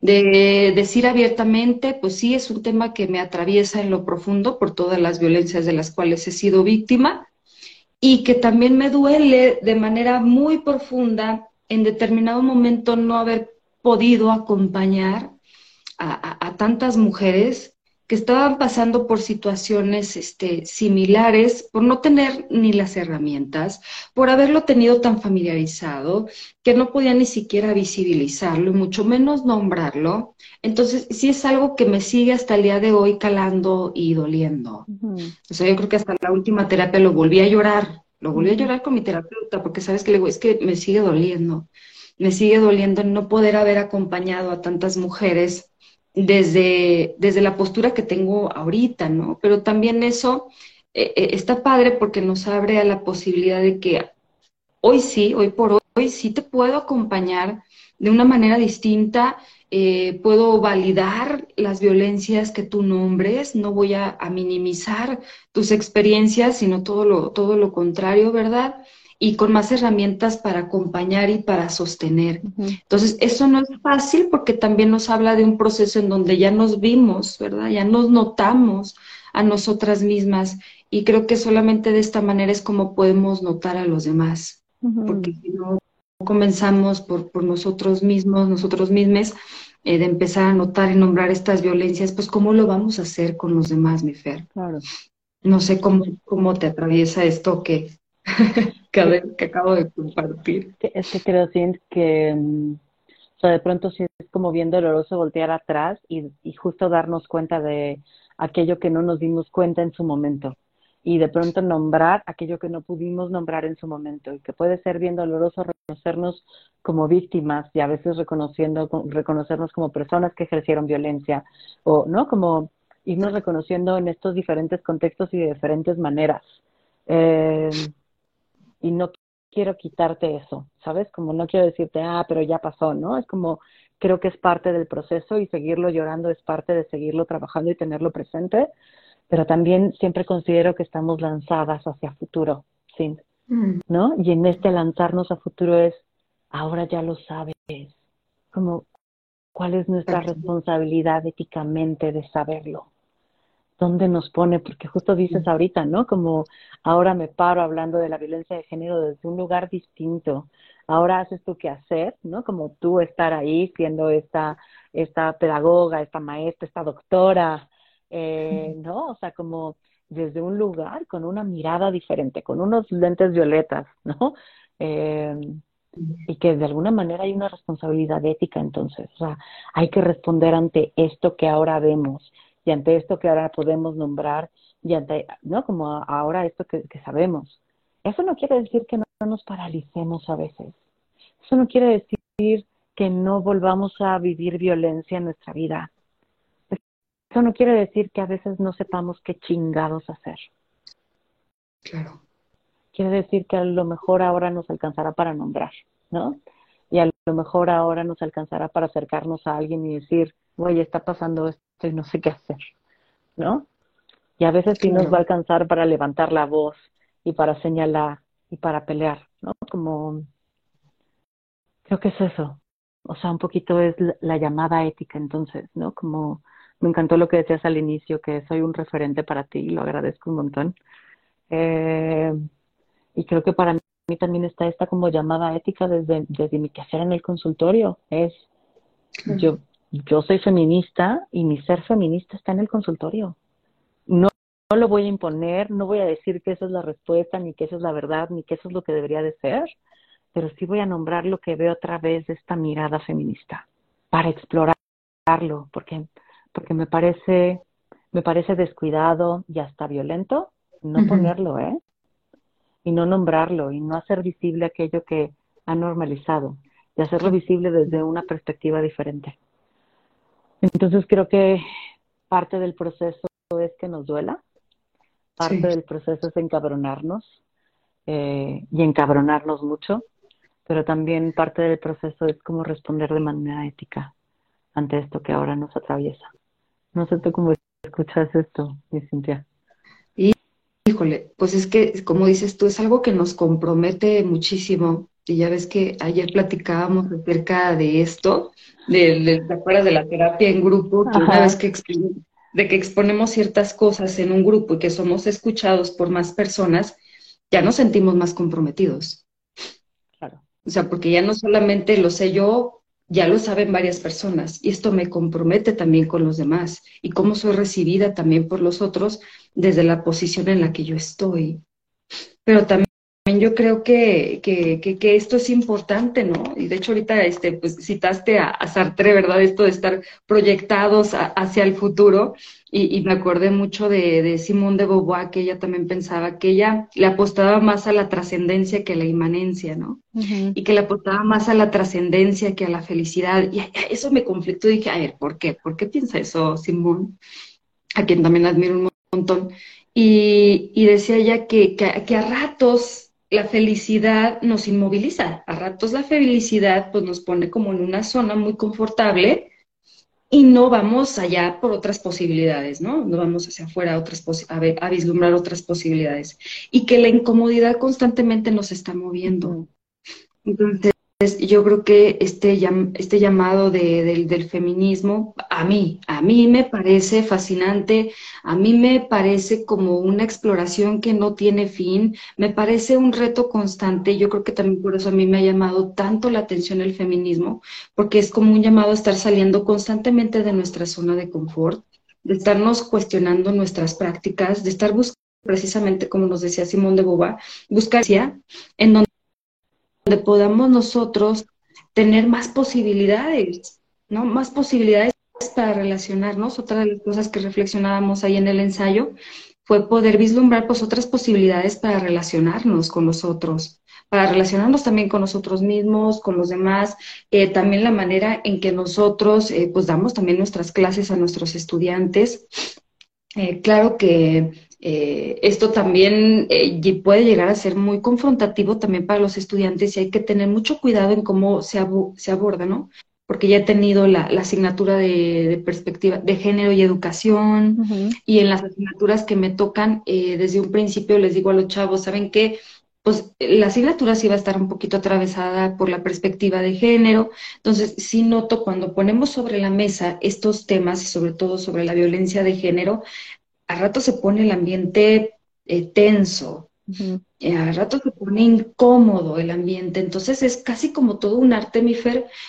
De decir abiertamente, pues sí, es un tema que me atraviesa en lo profundo por todas las violencias de las cuales he sido víctima, y que también me duele de manera muy profunda en determinado momento no haber podido acompañar a, tantas mujeres que estaban pasando por situaciones este, similares, por no tener ni las herramientas, por haberlo tenido tan familiarizado, que no podían ni siquiera visibilizarlo y mucho menos nombrarlo. Entonces, sí es algo que me sigue hasta el día de hoy calando y doliendo. O sea, yo creo que hasta la última terapia lo volví a llorar, lo volví a llorar con mi terapeuta, porque sabes que le digo, es que me sigue doliendo, me sigue doliendo no poder haber acompañado a tantas mujeres desde, desde la postura que tengo ahorita, ¿no? Pero también eso eh, eh, está padre porque nos abre a la posibilidad de que hoy sí, hoy por hoy, sí te puedo acompañar de una manera distinta, eh, puedo validar las violencias que tú nombres, no voy a, a, minimizar tus experiencias, sino todo lo, todo lo contrario, ¿verdad? Y con más herramientas para acompañar y para sostener. Entonces, eso no es fácil porque también nos habla de un proceso en donde ya nos vimos, ¿verdad? Ya nos notamos a nosotras mismas y creo que solamente de esta manera es como podemos notar a los demás, porque si no comenzamos por, por nosotros mismos, nosotros mismos, eh, de empezar a notar y nombrar estas violencias, pues ¿cómo lo vamos a hacer con los demás, mi Fer? Claro. No sé cómo, cómo te atraviesa esto que, que, acabo de compartir. Es que creo, que, mm, o sea, de pronto sí es como bien doloroso voltear atrás y, y justo darnos cuenta de aquello que no nos dimos cuenta en su momento. Y de pronto nombrar aquello que no pudimos nombrar en su momento. Y que puede ser bien doloroso reconocernos como víctimas y a veces reconociendo reconocernos como personas que ejercieron violencia. O no como irnos reconociendo en estos diferentes contextos y de diferentes maneras. Eh, y no quiero quitarte eso, ¿sabes? Como no quiero decirte, ah, pero ya pasó, ¿no? Es como, creo que es parte del proceso y seguirlo llorando es parte de seguirlo trabajando y tenerlo presente, pero también siempre considero que estamos lanzadas hacia futuro, ¿sí? Mm. ¿No? Y en este lanzarnos a futuro es, ahora ya lo sabes, como, ¿cuál es nuestra responsabilidad éticamente de saberlo? Dónde nos pone, porque justo dices ahorita, ¿no? Como ahora me paro hablando de la violencia de género desde un lugar distinto. Ahora haces tú qué hacer, ¿no? Como tú estar ahí siendo esta, esta pedagoga, esta maestra, esta doctora, eh, ¿no? O sea, como desde un lugar con una mirada diferente, con unos lentes violetas, ¿no? Eh, y que de alguna manera hay una responsabilidad ética entonces, o sea, hay que responder ante esto que ahora vemos y ante esto que ahora podemos nombrar y ante, ¿no? Como ahora esto que, sabemos. Eso no quiere decir que no, nos paralicemos a veces. Eso no quiere decir que no volvamos a vivir violencia en nuestra vida. Eso no quiere decir que a veces no sepamos qué chingados hacer. Claro. Quiere decir que a lo mejor ahora nos alcanzará para nombrar, ¿no? Y a lo mejor ahora nos alcanzará para acercarnos a alguien y decir, oye, está pasando esto y no sé qué hacer. ¿no? Y a veces sí nos va a alcanzar para levantar la voz y para señalar y para pelear, ¿no? Como, creo que es eso. O sea, un poquito es la llamada ética entonces, ¿no? Como me encantó lo que decías al inicio, que soy un referente para ti, lo agradezco un montón. Eh, y creo que para mí también está esta como llamada ética desde, desde mi quehacer en el consultorio. Es, yo, yo soy feminista y mi ser feminista está en el consultorio. No, no lo voy a imponer, no voy a decir que esa es la respuesta, ni que esa es la verdad, ni que eso es lo que debería de ser, pero sí voy a nombrar lo que veo a través de esta mirada feminista para explorarlo, porque porque me parece, me parece descuidado y hasta violento no ponerlo, ¿eh? Y no nombrarlo y no hacer visible aquello que ha normalizado y hacerlo visible desde una perspectiva diferente. Entonces creo que parte del proceso es que nos duela, parte del proceso es encabronarnos eh, y encabronarnos mucho, pero también parte del proceso es como responder de manera ética ante esto que ahora nos atraviesa. No sé tú cómo escuchas esto, mi Cintia. híjole, pues es que, como dices tú, es algo que nos compromete muchísimo. Y ya ves que ayer platicábamos acerca de esto, de, ¿te acuerdas de la terapia en grupo? Que una vez que de que exponemos ciertas cosas en un grupo y que somos escuchados por más personas, ya nos sentimos más comprometidos. Claro. O sea, porque ya no solamente lo sé yo, ya lo saben varias personas y esto me compromete también con los demás y cómo soy recibida también por los otros desde la posición en la que yo estoy. Pero también yo creo que, que, que, esto es importante, ¿no? Y de hecho ahorita este, pues, citaste a, Sartre, ¿verdad? Esto de estar proyectados hacia el futuro. Y, me acordé mucho de, de Simone de Beauvoir, que ella también pensaba que ella le apostaba más a la trascendencia que a la inmanencia, ¿no? Y que le apostaba más a la trascendencia que a la felicidad. Y eso me conflictó y dije, a ver, ¿por qué? ¿Por qué piensa eso Simone? A quien también admiro un montón. Y, y decía ella que, que a ratos la felicidad nos inmoviliza. A ratos la felicidad pues nos pone como en una zona muy confortable y no vamos allá por otras posibilidades, ¿no? No vamos hacia afuera a, otras a, a vislumbrar otras posibilidades. Y que la incomodidad constantemente nos está moviendo. Entonces, yo creo que este, este llamado del, feminismo, a mí, a mí me parece fascinante, a mí me parece como una exploración que no tiene fin, me parece un reto constante, yo creo que también por eso a mí me ha llamado tanto la atención el feminismo, porque es como un llamado a estar saliendo constantemente de nuestra zona de confort, de estarnos cuestionando nuestras prácticas, de estar buscando precisamente como nos decía Simón de Boba, buscar en donde donde podamos nosotros tener más posibilidades, ¿no? Más posibilidades para relacionarnos. Otra de las cosas que reflexionábamos ahí en el ensayo fue poder vislumbrar pues otras posibilidades para relacionarnos con los otros, para relacionarnos también con nosotros mismos, con los demás, eh, también la manera en que nosotros eh, pues damos también nuestras clases a nuestros estudiantes. Eh, claro que eh, esto también eh, puede llegar a ser muy confrontativo también para los estudiantes y hay que tener mucho cuidado en cómo se, se aborda, ¿no? Porque ya he tenido la, asignatura de, perspectiva de género y educación y en las asignaturas que me tocan, eh, desde un principio les digo a los chavos, ¿saben qué? Pues la asignatura sí va a estar un poquito atravesada por la perspectiva de género. Entonces, sí noto cuando ponemos sobre la mesa estos temas y sobre todo sobre la violencia de género, a rato se pone el ambiente eh, tenso, eh, a rato se pone incómodo el ambiente. Entonces es casi como todo un arte, mi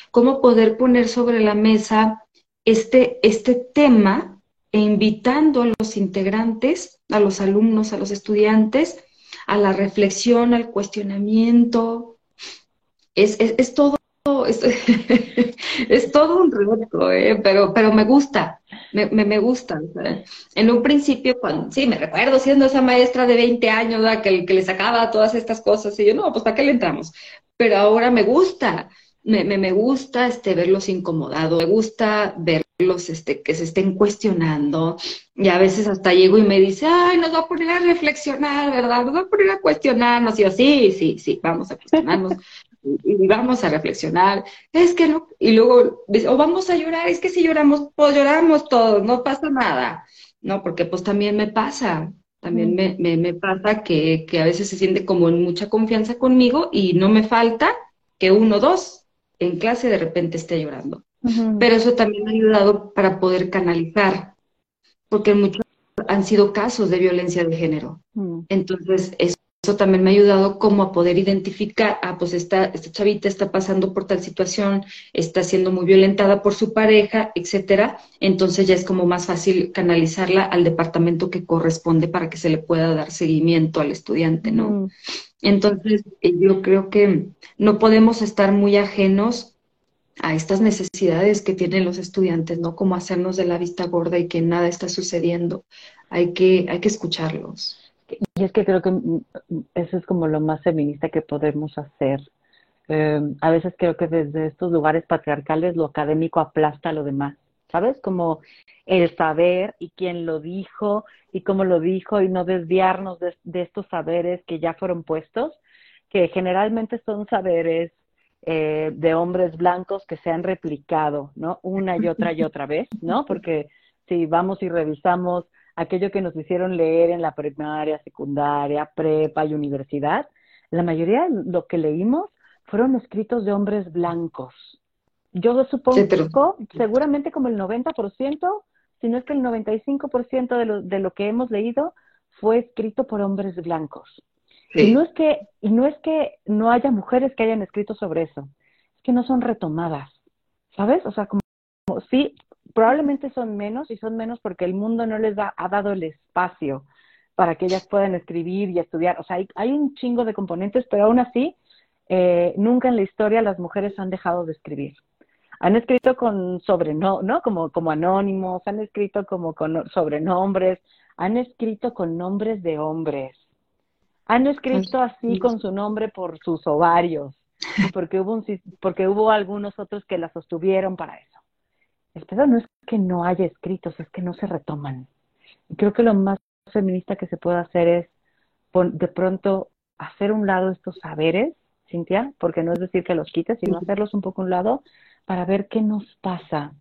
cómo poder poner sobre la mesa este, este tema e invitando a los integrantes, a los alumnos, a los estudiantes, a la reflexión, al cuestionamiento. Es, es, todo, es, es, todo un reto, ¿eh? pero, pero me gusta, me, me, me gustan. En un principio, cuando, sí, me recuerdo siendo esa maestra de 20 años que, que le sacaba todas estas cosas y yo, no, pues ¿para qué le entramos? Pero ahora me gusta, me, me, me gusta este, verlos incomodados, me gusta verlos este, que se estén cuestionando y a veces hasta llego y me dice, ay, nos va a poner a reflexionar, ¿verdad? Nos va a poner a cuestionarnos. Y yo, sí, sí, sí, vamos a cuestionarnos. Y vamos a reflexionar, es que no, y luego, o vamos a llorar, es que si lloramos, pues lloramos todos, no pasa nada. ¿no? Porque pues también me pasa, también me, me, me, pasa que, que a veces se siente como en mucha confianza conmigo y no me falta que uno o dos en clase de repente esté llorando. Pero eso también me ha ayudado para poder canalizar, porque muchos han sido casos de violencia de género. Entonces, eso eso también me ha ayudado como a poder identificar, ah, pues esta, esta chavita está pasando por tal situación, está siendo muy violentada por su pareja, etcétera. Entonces ya es como más fácil canalizarla al departamento que corresponde para que se le pueda dar seguimiento al estudiante, ¿no? Mm. Entonces, eh, yo creo que no podemos estar muy ajenos a estas necesidades que tienen los estudiantes, ¿no? Como hacernos de la vista gorda y que nada está sucediendo. Hay que, hay que escucharlos. Y es que creo que eso es como lo más feminista que podemos hacer. Em, a veces creo que desde estos lugares patriarcales lo académico aplasta a lo demás, ¿sabes? Como el saber y quién lo dijo y cómo lo dijo y no desviarnos de, estos saberes que ya fueron puestos, que generalmente son saberes eh, de hombres blancos que se han replicado, ¿no? Una y otra y otra vez, ¿no? Porque si vamos y revisamos aquello que nos hicieron leer en la primaria, secundaria, prepa y universidad, la mayoría de lo que leímos fueron escritos de hombres blancos. Yo supongo, seguramente como el 90%, si no es que el 95% de lo, de lo que hemos leído fue escrito por hombres blancos. Y no es que y no es que no haya mujeres que hayan escrito sobre eso, es que no son retomadas, ¿sabes? O sea, como sí, probablemente son menos y son menos porque el mundo no les ha dado el espacio para que ellas puedan escribir y estudiar. O sea, hay, un chingo de componentes, pero aún así, eh, nunca en la historia las mujeres han dejado de escribir. Han escrito con sobrenombres, ¿no? Como, como anónimos, han escrito como con sobrenombres, han escrito con nombres de hombres, han escrito así con su nombre por sus ovarios, porque hubo, porque hubo algunos otros que la sostuvieron para eso. El pedo no es que no haya escritos, es que no se retoman. Y creo que lo más feminista que se puede hacer es de pronto hacer un lado estos saberes, Cintia, porque no es decir que los quites, sino hacerlos un poco a un lado para ver qué nos pasa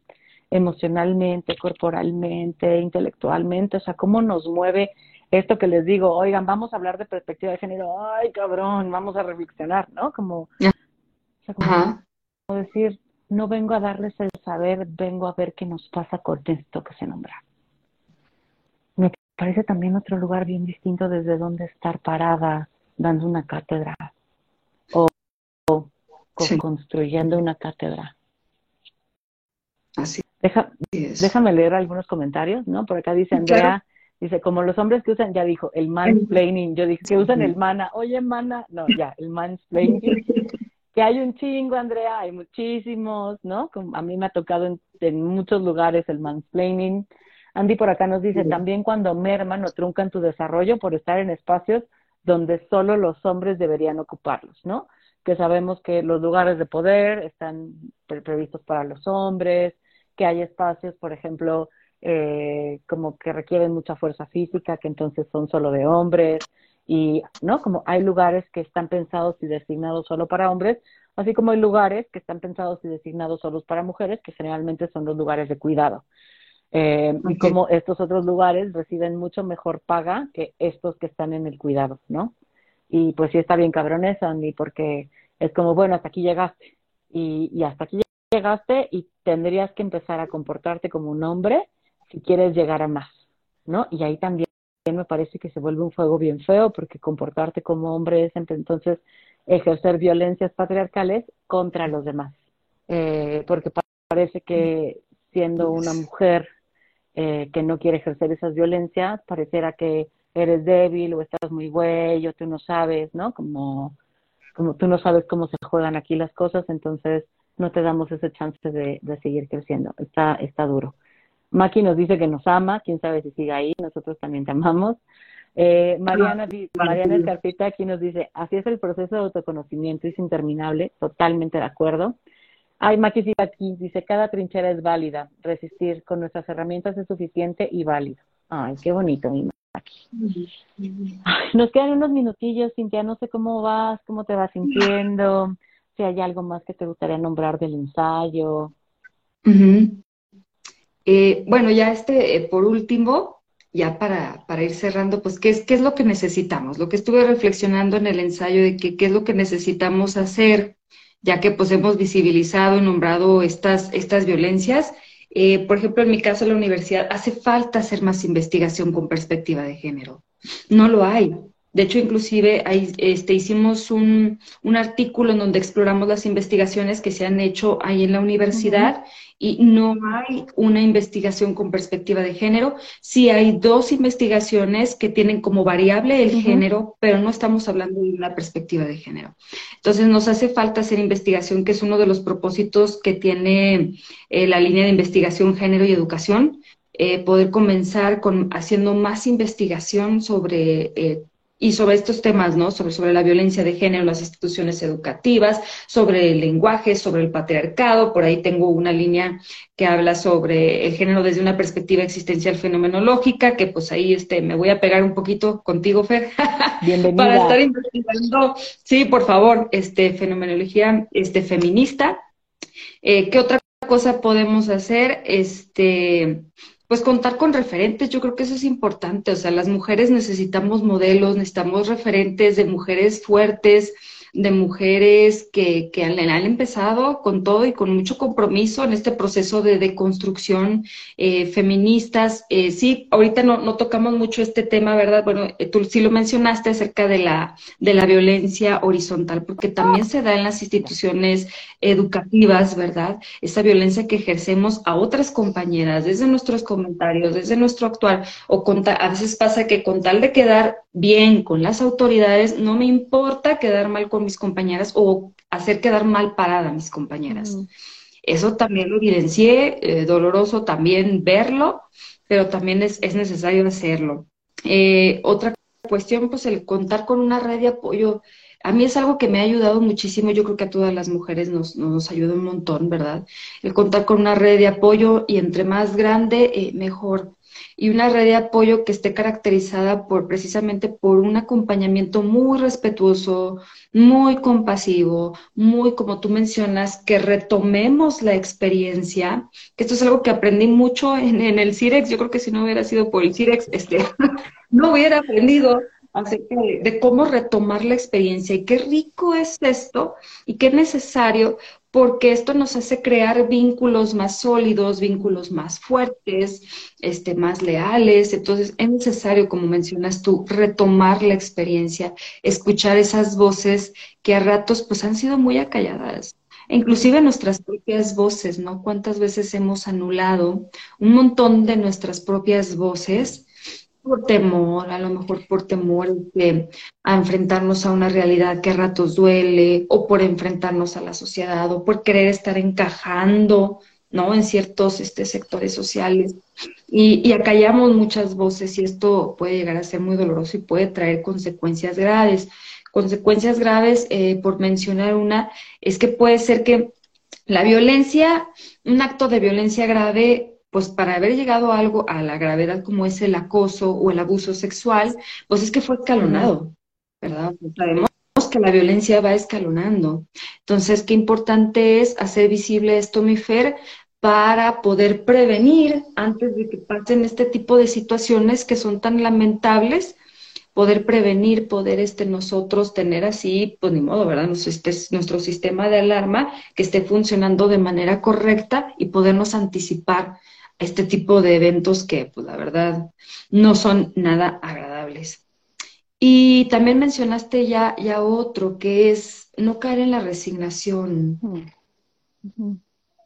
emocionalmente, corporalmente, intelectualmente, o sea, cómo nos mueve esto que les digo, oigan, vamos a hablar de perspectiva de género, ay, cabrón, vamos a reflexionar, ¿no? Como, o sea, como decir, no vengo a darles el saber, vengo a ver qué nos pasa con esto que se nombra. Me parece también otro lugar bien distinto desde donde estar parada dando una cátedra o, construyendo una cátedra. Así Déjame leer algunos comentarios, ¿no? Por acá dice Andrea, dice, como los hombres que usan, ya dijo, el mansplaining, yo dije, que usan el mana, oye mana, no, ya, el mansplaining, que hay un chingo, Andrea, hay muchísimos, ¿no? a mí me ha tocado en, muchos lugares el mansplaining. Andy por acá nos dice, también cuando merman o truncan tu desarrollo por estar en espacios donde solo los hombres deberían ocuparlos, ¿no? Que sabemos que los lugares de poder están previstos para los hombres, que hay espacios, por ejemplo, eh, como que requieren mucha fuerza física, que entonces son solo de hombres, y, ¿no? Como hay lugares que están pensados y designados solo para hombres, así como hay lugares que están pensados y designados solo para mujeres, que generalmente son los lugares de cuidado. Eh, y como estos otros lugares reciben mucho mejor paga que estos que están en el cuidado, ¿no? Y pues sí está bien cabrón eso, Andy, porque es como, bueno, hasta aquí llegaste. Y, y hasta aquí llegaste y tendrías que empezar a comportarte como un hombre si quieres llegar a más, ¿no? Y ahí también me parece que se vuelve un fuego bien feo porque comportarte como hombre es entonces ejercer violencias patriarcales contra los demás. Eh, porque parece que siendo una mujer eh, que no quiere ejercer esas violencias, pareciera que eres débil o estás muy güey o tú no sabes, ¿no? Como, como tú no sabes cómo se juegan aquí las cosas, entonces no te damos ese chance de, de seguir creciendo. Está, está duro. Maki nos dice que nos ama, quién sabe si sigue ahí, nosotros también te amamos. Eh, Mariana, Mariana Escarpita aquí nos dice, así es el proceso de autoconocimiento, es interminable, totalmente de acuerdo. Ay, Maki sigue aquí, dice, cada trinchera es válida, resistir con nuestras herramientas es suficiente y válido. Ay, qué bonito, mi Maki. nos quedan unos minutillos, Cintia, no sé cómo vas, cómo te vas sintiendo, si hay algo más que te gustaría nombrar del ensayo. Eh, bueno, ya este, eh, por último, ya para, para ir cerrando, pues, ¿qué es, ¿qué es lo que necesitamos? Lo que estuve reflexionando en el ensayo de que, qué es lo que necesitamos hacer, ya que pues hemos visibilizado y nombrado estas, estas violencias. Eh, por ejemplo, en mi caso, en la universidad, hace falta hacer más investigación con perspectiva de género. No lo hay. De hecho, inclusive ahí, este, hicimos un, un, artículo en donde exploramos las investigaciones que se han hecho ahí en la universidad y no hay una investigación con perspectiva de género. Sí hay dos investigaciones que tienen como variable el género, pero no estamos hablando de una perspectiva de género. Entonces nos hace falta hacer investigación, que es uno de los propósitos que tiene eh, la línea de investigación género y educación. Eh, poder comenzar con haciendo más investigación sobre eh, y sobre estos temas, ¿no? Sobre, sobre la violencia de género en las instituciones educativas, sobre el lenguaje, sobre el patriarcado. Por ahí tengo una línea que habla sobre el género desde una perspectiva existencial fenomenológica, que pues ahí este, me voy a pegar un poquito contigo, Fer, para estar investigando, sí, por favor, este, fenomenología este, feminista. Eh, ¿Qué otra cosa podemos hacer? Este, pues contar con referentes, yo creo que eso es importante, o sea, las mujeres necesitamos modelos, necesitamos referentes de mujeres fuertes, de mujeres que, han, empezado con todo y con mucho compromiso en este proceso de deconstrucción eh, feministas. Eh, sí, ahorita no, no, tocamos mucho este tema, ¿verdad? Bueno, eh, tú sí lo mencionaste acerca de la, de la violencia horizontal, porque también se da en las instituciones educativas, ¿verdad? Esa violencia que ejercemos a otras compañeras desde nuestros comentarios, desde nuestro actuar, o con a veces pasa que con tal de quedar bien con las autoridades, no me importa quedar mal con mis compañeras o hacer quedar mal parada a mis compañeras. Eso también lo evidencié, eh, doloroso también verlo, pero también es, es necesario hacerlo. Eh, otra cuestión, pues el contar con una red de apoyo. A mí es algo que me ha ayudado muchísimo, yo creo que a todas las mujeres nos, nos ayuda un montón, ¿verdad? El contar con una red de apoyo y entre más grande, eh, mejor y una red de apoyo que esté caracterizada por precisamente por un acompañamiento muy respetuoso, muy compasivo, muy como tú mencionas, que retomemos la experiencia, que esto es algo que aprendí mucho en, el CIREX, yo creo que si no hubiera sido por el CIREX, este, no hubiera aprendido acerca de, cómo retomar la experiencia. Y qué rico es esto y qué necesario porque esto nos hace crear vínculos más sólidos, vínculos más fuertes, este, más leales. Entonces es necesario, como mencionas tú, retomar la experiencia, escuchar esas voces que a ratos pues han sido muy acalladas. Inclusive nuestras propias voces, ¿no? ¿Cuántas veces hemos anulado un montón de nuestras propias voces por temor, a lo mejor por temor a enfrentarnos a una realidad que a ratos duele, o por enfrentarnos a la sociedad, o por querer estar encajando, ¿no? En ciertos este, sectores sociales. Y, y acallamos muchas voces y esto puede llegar a ser muy doloroso y puede traer consecuencias graves. Consecuencias graves, eh, por mencionar una, es que puede ser que la violencia, un acto de violencia grave pues para haber llegado a algo, a la gravedad como es el acoso o el abuso sexual, pues es que fue escalonado, ¿verdad? Sabemos que la violencia va escalonando. Entonces, qué importante es hacer visible esto, mi Fer, para poder prevenir antes de que pasen este tipo de situaciones que son tan lamentables, poder prevenir, poder este, nosotros tener así, pues ni modo, ¿verdad? Nuestro, este, nuestro sistema de alarma que esté funcionando de manera correcta y podernos anticipar este tipo de eventos que, pues la verdad, no son nada agradables. Y también mencionaste ya, ya otro, que es no caer en la resignación.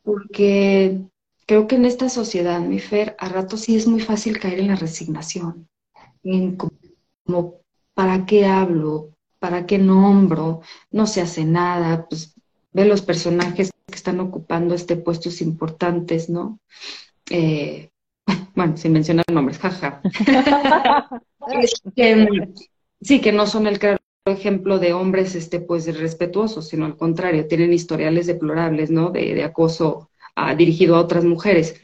Porque creo que en esta sociedad, mi Fer, a rato sí es muy fácil caer en la resignación. En como, ¿para qué hablo? ¿Para qué nombro? No se hace nada. Pues ve los personajes que están ocupando este puestos importantes, ¿no? Eh, bueno, sin mencionar nombres, jaja. sí, que no son el claro ejemplo de hombres este, pues respetuosos, sino al contrario, tienen historiales deplorables, ¿no? De, de acoso ah, dirigido a otras mujeres.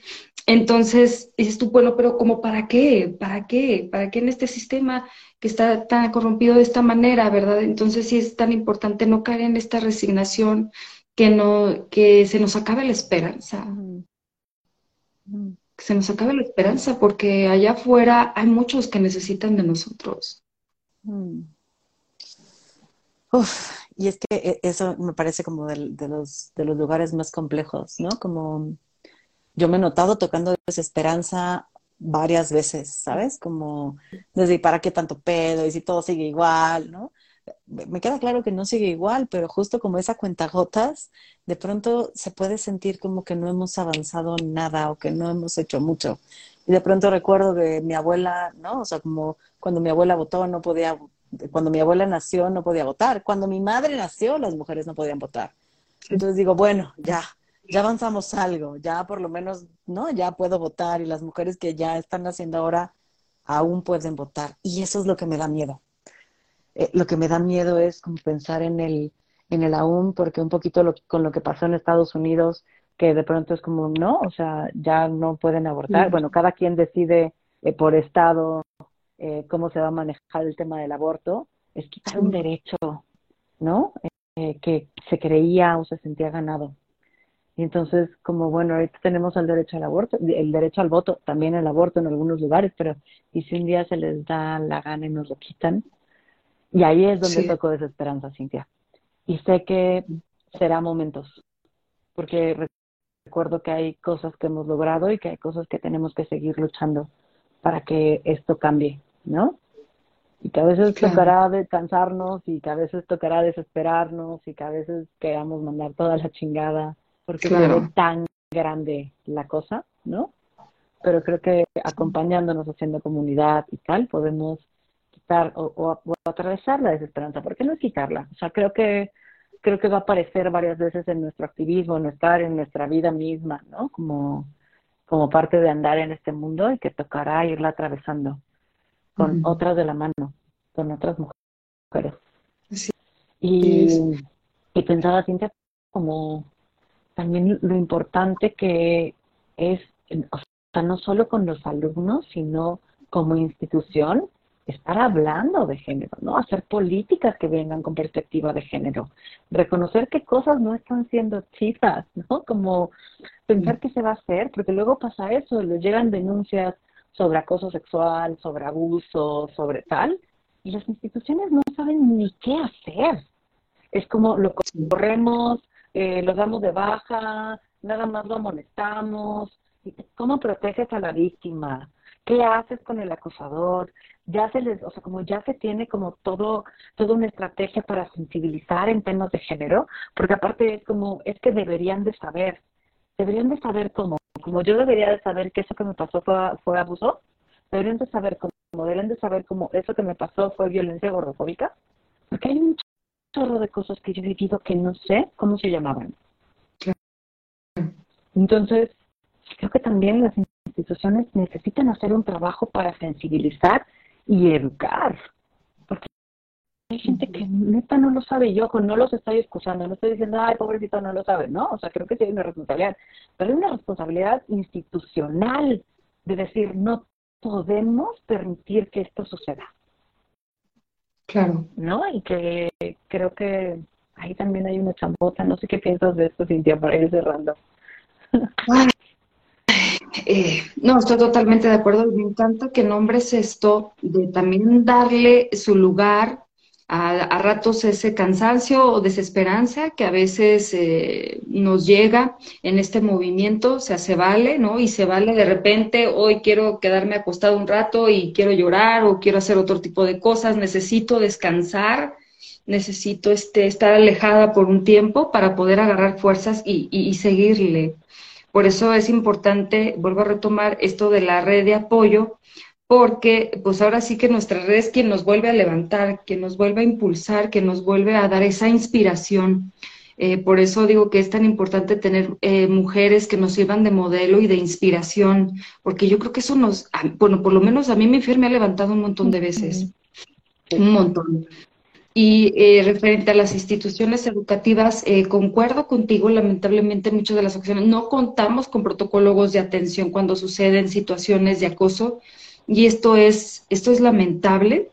Entonces, dices tú, bueno, pero ¿cómo para qué? ¿Para qué? ¿Para qué en este sistema que está tan corrompido de esta manera, verdad? Entonces sí es tan importante no caer en esta resignación, que no, que se nos acabe la esperanza se nos acabe la esperanza, porque allá afuera hay muchos que necesitan de nosotros. Mm. Uf, y es que e, eso me parece como de, los, de los lugares más complejos, ¿no? Como yo me he notado tocando desesperanza varias veces, ¿sabes? Como desde para qué tanto pedo y si todo sigue igual, ¿no? Me queda claro que no sigue igual, pero justo como esa cuenta gotas, de pronto se puede sentir como que no hemos avanzado nada o que no hemos hecho mucho. Y de pronto recuerdo que mi abuela, ¿no? O sea, como cuando mi abuela votó, no podía, cuando mi abuela nació, no podía votar. Cuando mi madre nació, las mujeres no podían votar. Entonces digo, bueno, ya, ya avanzamos algo, ya por lo menos, ¿no? Ya puedo votar y las mujeres que ya están naciendo ahora aún pueden votar. Y eso es lo que me da miedo. Eh, lo que me da miedo es como pensar en el, en el aún, porque un poquito lo, con lo que pasó en Estados Unidos, que de pronto es como, no, o sea, ya no pueden abortar. Bueno, cada quien decide eh, por estado eh, cómo se va a manejar el tema del aborto. Es quitar un derecho, ¿no? que se creía o se sentía ganado. Y entonces, como bueno, ahorita tenemos el derecho al aborto, el derecho al voto, también el aborto en algunos lugares, pero y si un día se les da la gana y nos lo quitan, y ahí es donde toco desesperanza, Cintia. Y sé que será momentos, porque recuerdo que hay cosas que hemos logrado y que hay cosas que tenemos que seguir luchando para que esto cambie, ¿no? Y que a veces tocará descansarnos y que a veces tocará desesperarnos y que a veces queramos mandar toda la chingada porque es tan grande la cosa, ¿no? Pero creo que acompañándonos, haciendo comunidad y tal, podemos o, atravesar la desesperanza. ¿Por qué no quitarla? O sea, creo que creo que va a aparecer varias veces en nuestro activismo, en nuestra, en nuestra vida misma, ¿no? Como, como parte de andar en este mundo y que tocará irla atravesando con otras de la mano, con otras mujeres. Y, y pensaba, Cintia, como también lo importante que es, o sea, no solo con los alumnos, sino como institución, estar hablando de género, ¿no? Hacer políticas que vengan con perspectiva de género, reconocer qué cosas no están siendo chicas, ¿no? Como pensar qué se va a hacer, porque luego pasa eso, le llegan denuncias sobre acoso sexual, sobre abuso, sobre tal, y las instituciones no saben ni qué hacer. Es como lo corremos, eh, los damos de baja, nada más lo molestamos. ¿Cómo proteges a la víctima? ¿Qué haces con el acosador? Ya se les, o sea, como ya se tiene como todo, toda una estrategia para sensibilizar en temas de género, porque aparte es como, es que deberían de saber, deberían de saber cómo, como yo debería de saber que eso que me pasó fue, fue abuso, deberían de saber cómo, deberían de saber cómo eso que me pasó fue violencia gordofóbica, porque hay un chorro de cosas que yo he vivido que no sé cómo se llamaban. Entonces, creo que también las instituciones necesitan hacer un trabajo para sensibilizar y educar. Porque hay gente que neta no lo sabe. Yo no los estoy excusando, no estoy diciendo, ay, pobrecito, no lo sabe. No, o sea, creo que sí hay una responsabilidad. Pero hay una responsabilidad institucional de decir, no podemos permitir que esto suceda. Claro. ¿No? Y que creo que ahí también hay una chambota. No sé qué piensas de esto, Cintia, para ir cerrando. Eh, no, estoy totalmente de acuerdo. Me encanta que nombres esto de también darle su lugar a, ratos ese cansancio o desesperanza que a veces eh, nos llega en este movimiento, o sea, se vale, ¿no? Y se vale de repente, hoy quiero quedarme acostado un rato y quiero llorar o quiero hacer otro tipo de cosas, necesito descansar, necesito este, estar alejada por un tiempo para poder agarrar fuerzas y, y seguirle. Por eso es importante, vuelvo a retomar esto de la red de apoyo, porque pues ahora sí que nuestra red es quien nos vuelve a levantar, quien nos vuelve a impulsar, que nos vuelve a dar esa inspiración. Eh, por eso digo que es tan importante tener eh, mujeres que nos sirvan de modelo y de inspiración, porque yo creo que eso nos, bueno, por lo menos a mí mi FIR me ha levantado un montón de veces, un montón. Y eh, referente a las instituciones educativas, concuerdo contigo, lamentablemente en muchas de las ocasiones no contamos con protocolos de atención cuando suceden situaciones de acoso y esto es, esto es lamentable.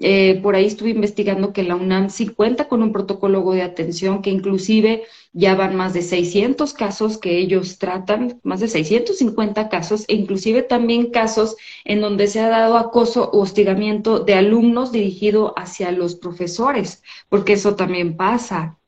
Eh, por ahí estuve investigando que la UNAM sí cuenta con un protocolo de atención que inclusive ya van más de 600 casos que ellos tratan, más de 650 casos, e inclusive también casos en donde se ha dado acoso o hostigamiento de alumnos dirigido hacia los profesores, porque eso también pasa.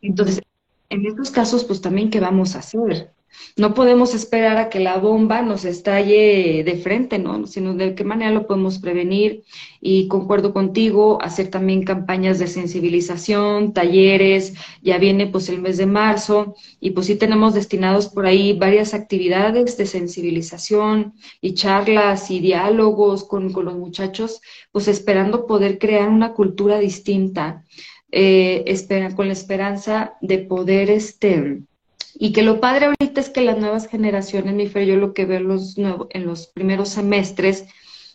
Entonces, en estos casos, pues también, ¿qué vamos a hacer? No podemos esperar a que la bomba nos estalle de frente, ¿no? Sino de qué manera lo podemos prevenir. Y concuerdo contigo, hacer también campañas de sensibilización, talleres, ya viene pues el mes de marzo y pues sí tenemos destinados por ahí varias actividades de sensibilización y charlas y diálogos con, con los muchachos, pues esperando poder crear una cultura distinta, eh, con la esperanza de poder este y que lo padre ahorita es que las nuevas generaciones, mi fe, yo lo que veo en los, en los primeros semestres,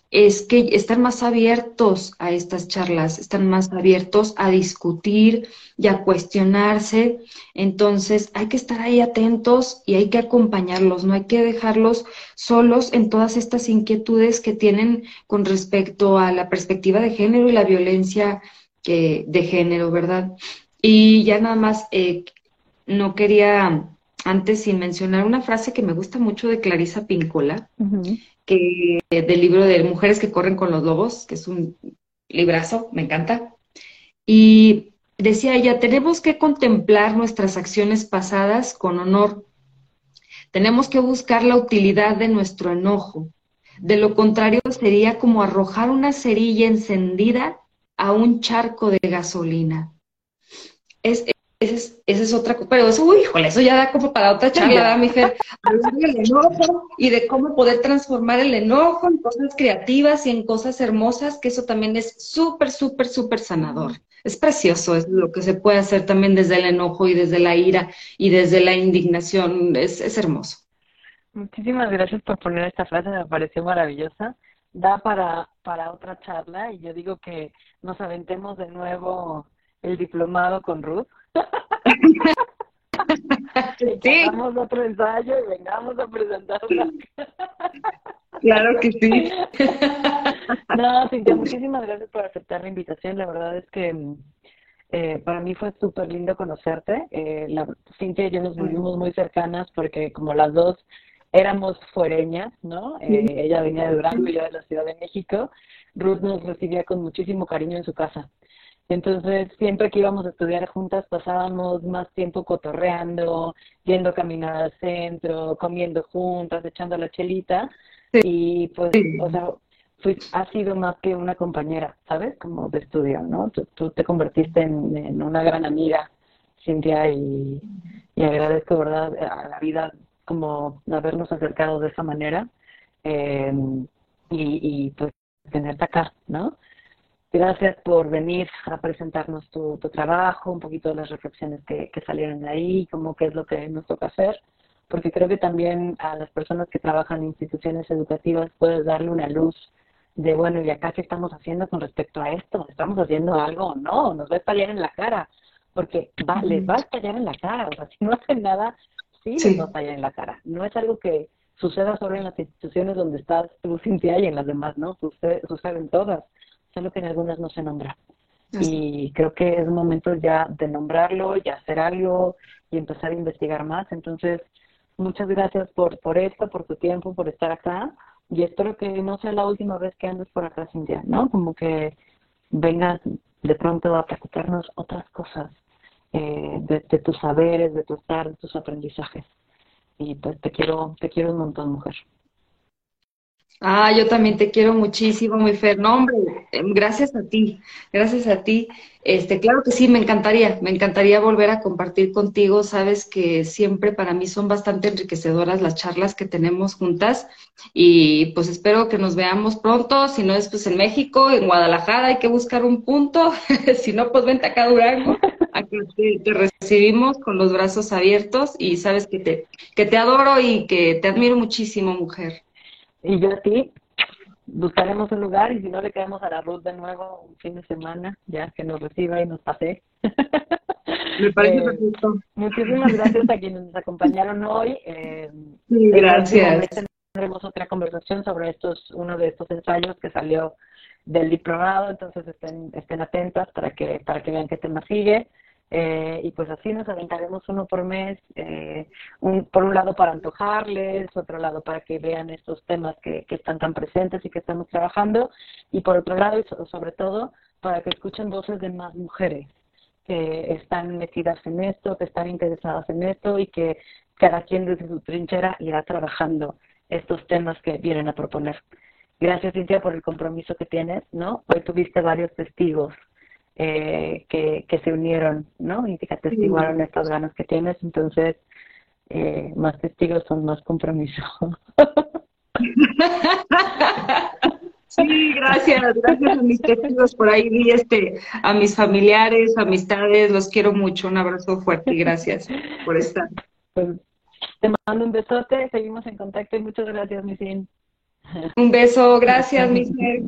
es que están más abiertos a estas charlas, están más abiertos a discutir y a cuestionarse. Entonces hay que estar ahí atentos y hay que acompañarlos, no hay que dejarlos solos en todas estas inquietudes que tienen con respecto a la perspectiva de género y la violencia que, de género, ¿verdad? Y ya nada más eh, no quería antes sin mencionar una frase que me gusta mucho de Clarisa Pincola, que del libro de Mujeres que corren con los lobos, que es un librazo, me encanta. Y decía ella, tenemos que contemplar nuestras acciones pasadas con honor. Tenemos que buscar la utilidad de nuestro enojo. De lo contrario, sería como arrojar una cerilla encendida a un charco de gasolina. Es, esa es, esa es otra cosa, pero eso, uy, híjole, eso ya da como para otra charla, mi Fer, hablar del enojo y de cómo poder transformar el enojo en cosas creativas y en cosas hermosas, que eso también es súper, súper, súper sanador. Es precioso, es lo que se puede hacer también desde el enojo y desde la ira y desde la indignación, es, es hermoso. Muchísimas gracias por poner esta frase, me pareció maravillosa. Da para, para otra charla y yo digo que nos aventemos de nuevo el diplomado con Ruth sí. Hagamos otro ensayo y vengamos a presentarla. claro que sí. no, Cintia, muchísimas gracias por aceptar la invitación. La verdad es que eh, para mí fue súper lindo conocerte. Eh, la, Cintia y yo nos volvimos muy cercanas porque como las dos éramos fuereñas, ¿no? Eh, ella venía de Durango y yo de la Ciudad de México. Ruth nos recibía con muchísimo cariño en su casa. Entonces, siempre que íbamos a estudiar juntas, pasábamos más tiempo cotorreando, yendo a caminar al centro, comiendo juntas, echando la chelita. Y pues, o sea, ha sido más que una compañera, ¿sabes? Como de estudio, ¿no? Tú, te convertiste en, una gran amiga, Cintia, y, agradezco, ¿verdad?, a la vida como habernos acercado de esa manera. Eh, y, y pues tenerte acá, ¿no? Gracias por venir a presentarnos tu, trabajo, un poquito de las reflexiones que, salieron de ahí, como qué es lo que nos toca hacer, porque creo que también a las personas que trabajan en instituciones educativas puedes darle una luz de, bueno, ¿y acá qué estamos haciendo con respecto a esto? ¿Estamos haciendo algo o no? ¿Nos va a estallar en la cara? Porque va, les va a estallar en la cara, o sea, si no hacen nada, sí, les va a estallar en la cara. No es algo que suceda solo en las instituciones donde estás tú, Cintia, y en las demás, ¿no? Sucede, sucede en todas solo que en algunas no se nombra. Y creo que es momento ya de nombrarlo y hacer algo y empezar a investigar más. Entonces, muchas gracias por, por esto, por tu tiempo, por estar acá. Y espero que no sea la última vez que andes por acá, Cintia, ¿no? Como que vengas de pronto a platicarnos otras cosas eh, de, de, tus saberes, de tu estar, de tus aprendizajes. Y pues te quiero, te quiero un montón, mujer. Ah, yo también te quiero muchísimo, mi Fer. No, hombre, em, gracias a ti, gracias a ti. Este, claro que sí, me encantaría, me encantaría volver a compartir contigo. Sabes que siempre para mí son bastante enriquecedoras las charlas que tenemos juntas y pues espero que nos veamos pronto. Si no es pues en México, en Guadalajara hay que buscar un punto. si no, pues vente acá a Durango. Aquí te, te, recibimos con los brazos abiertos y sabes que te, que te adoro y que te admiro muchísimo, mujer. Y yo a ti buscaremos un lugar y si no le quedamos a la Ruth de nuevo un fin de semana, ya que nos reciba y nos pase. Me parece eh, perfecto. Muchísimas gracias a quienes nos acompañaron hoy. Eh, gracias. Tendremos otra conversación sobre estos, uno de estos ensayos que salió del diplomado, entonces estén, estén atentas para que, para que vean qué tema sigue. Eh, y pues así nos aventaremos uno por mes, eh, un, por un lado para antojarles, otro lado para que vean estos temas que, que están tan presentes y que estamos trabajando, y por otro lado, y sobre todo, para que escuchen voces de más mujeres que están metidas en esto, que están interesadas en esto y que cada quien desde su trinchera irá trabajando estos temas que vienen a proponer. Gracias, Cintia, por el compromiso que tienes, ¿no? Hoy tuviste varios testigos eh, que, que se unieron, ¿no? Y que atestiguaron estas ganas que tienes, entonces eh, más testigos son más compromiso. Sí, gracias, gracias a mis testigos por ahí vi este, a mis familiares, amistades, los quiero mucho, un abrazo fuerte y gracias por estar. Pues, te mando un besote, seguimos en contacto y muchas gracias, Misin. Un beso, gracias, Misin.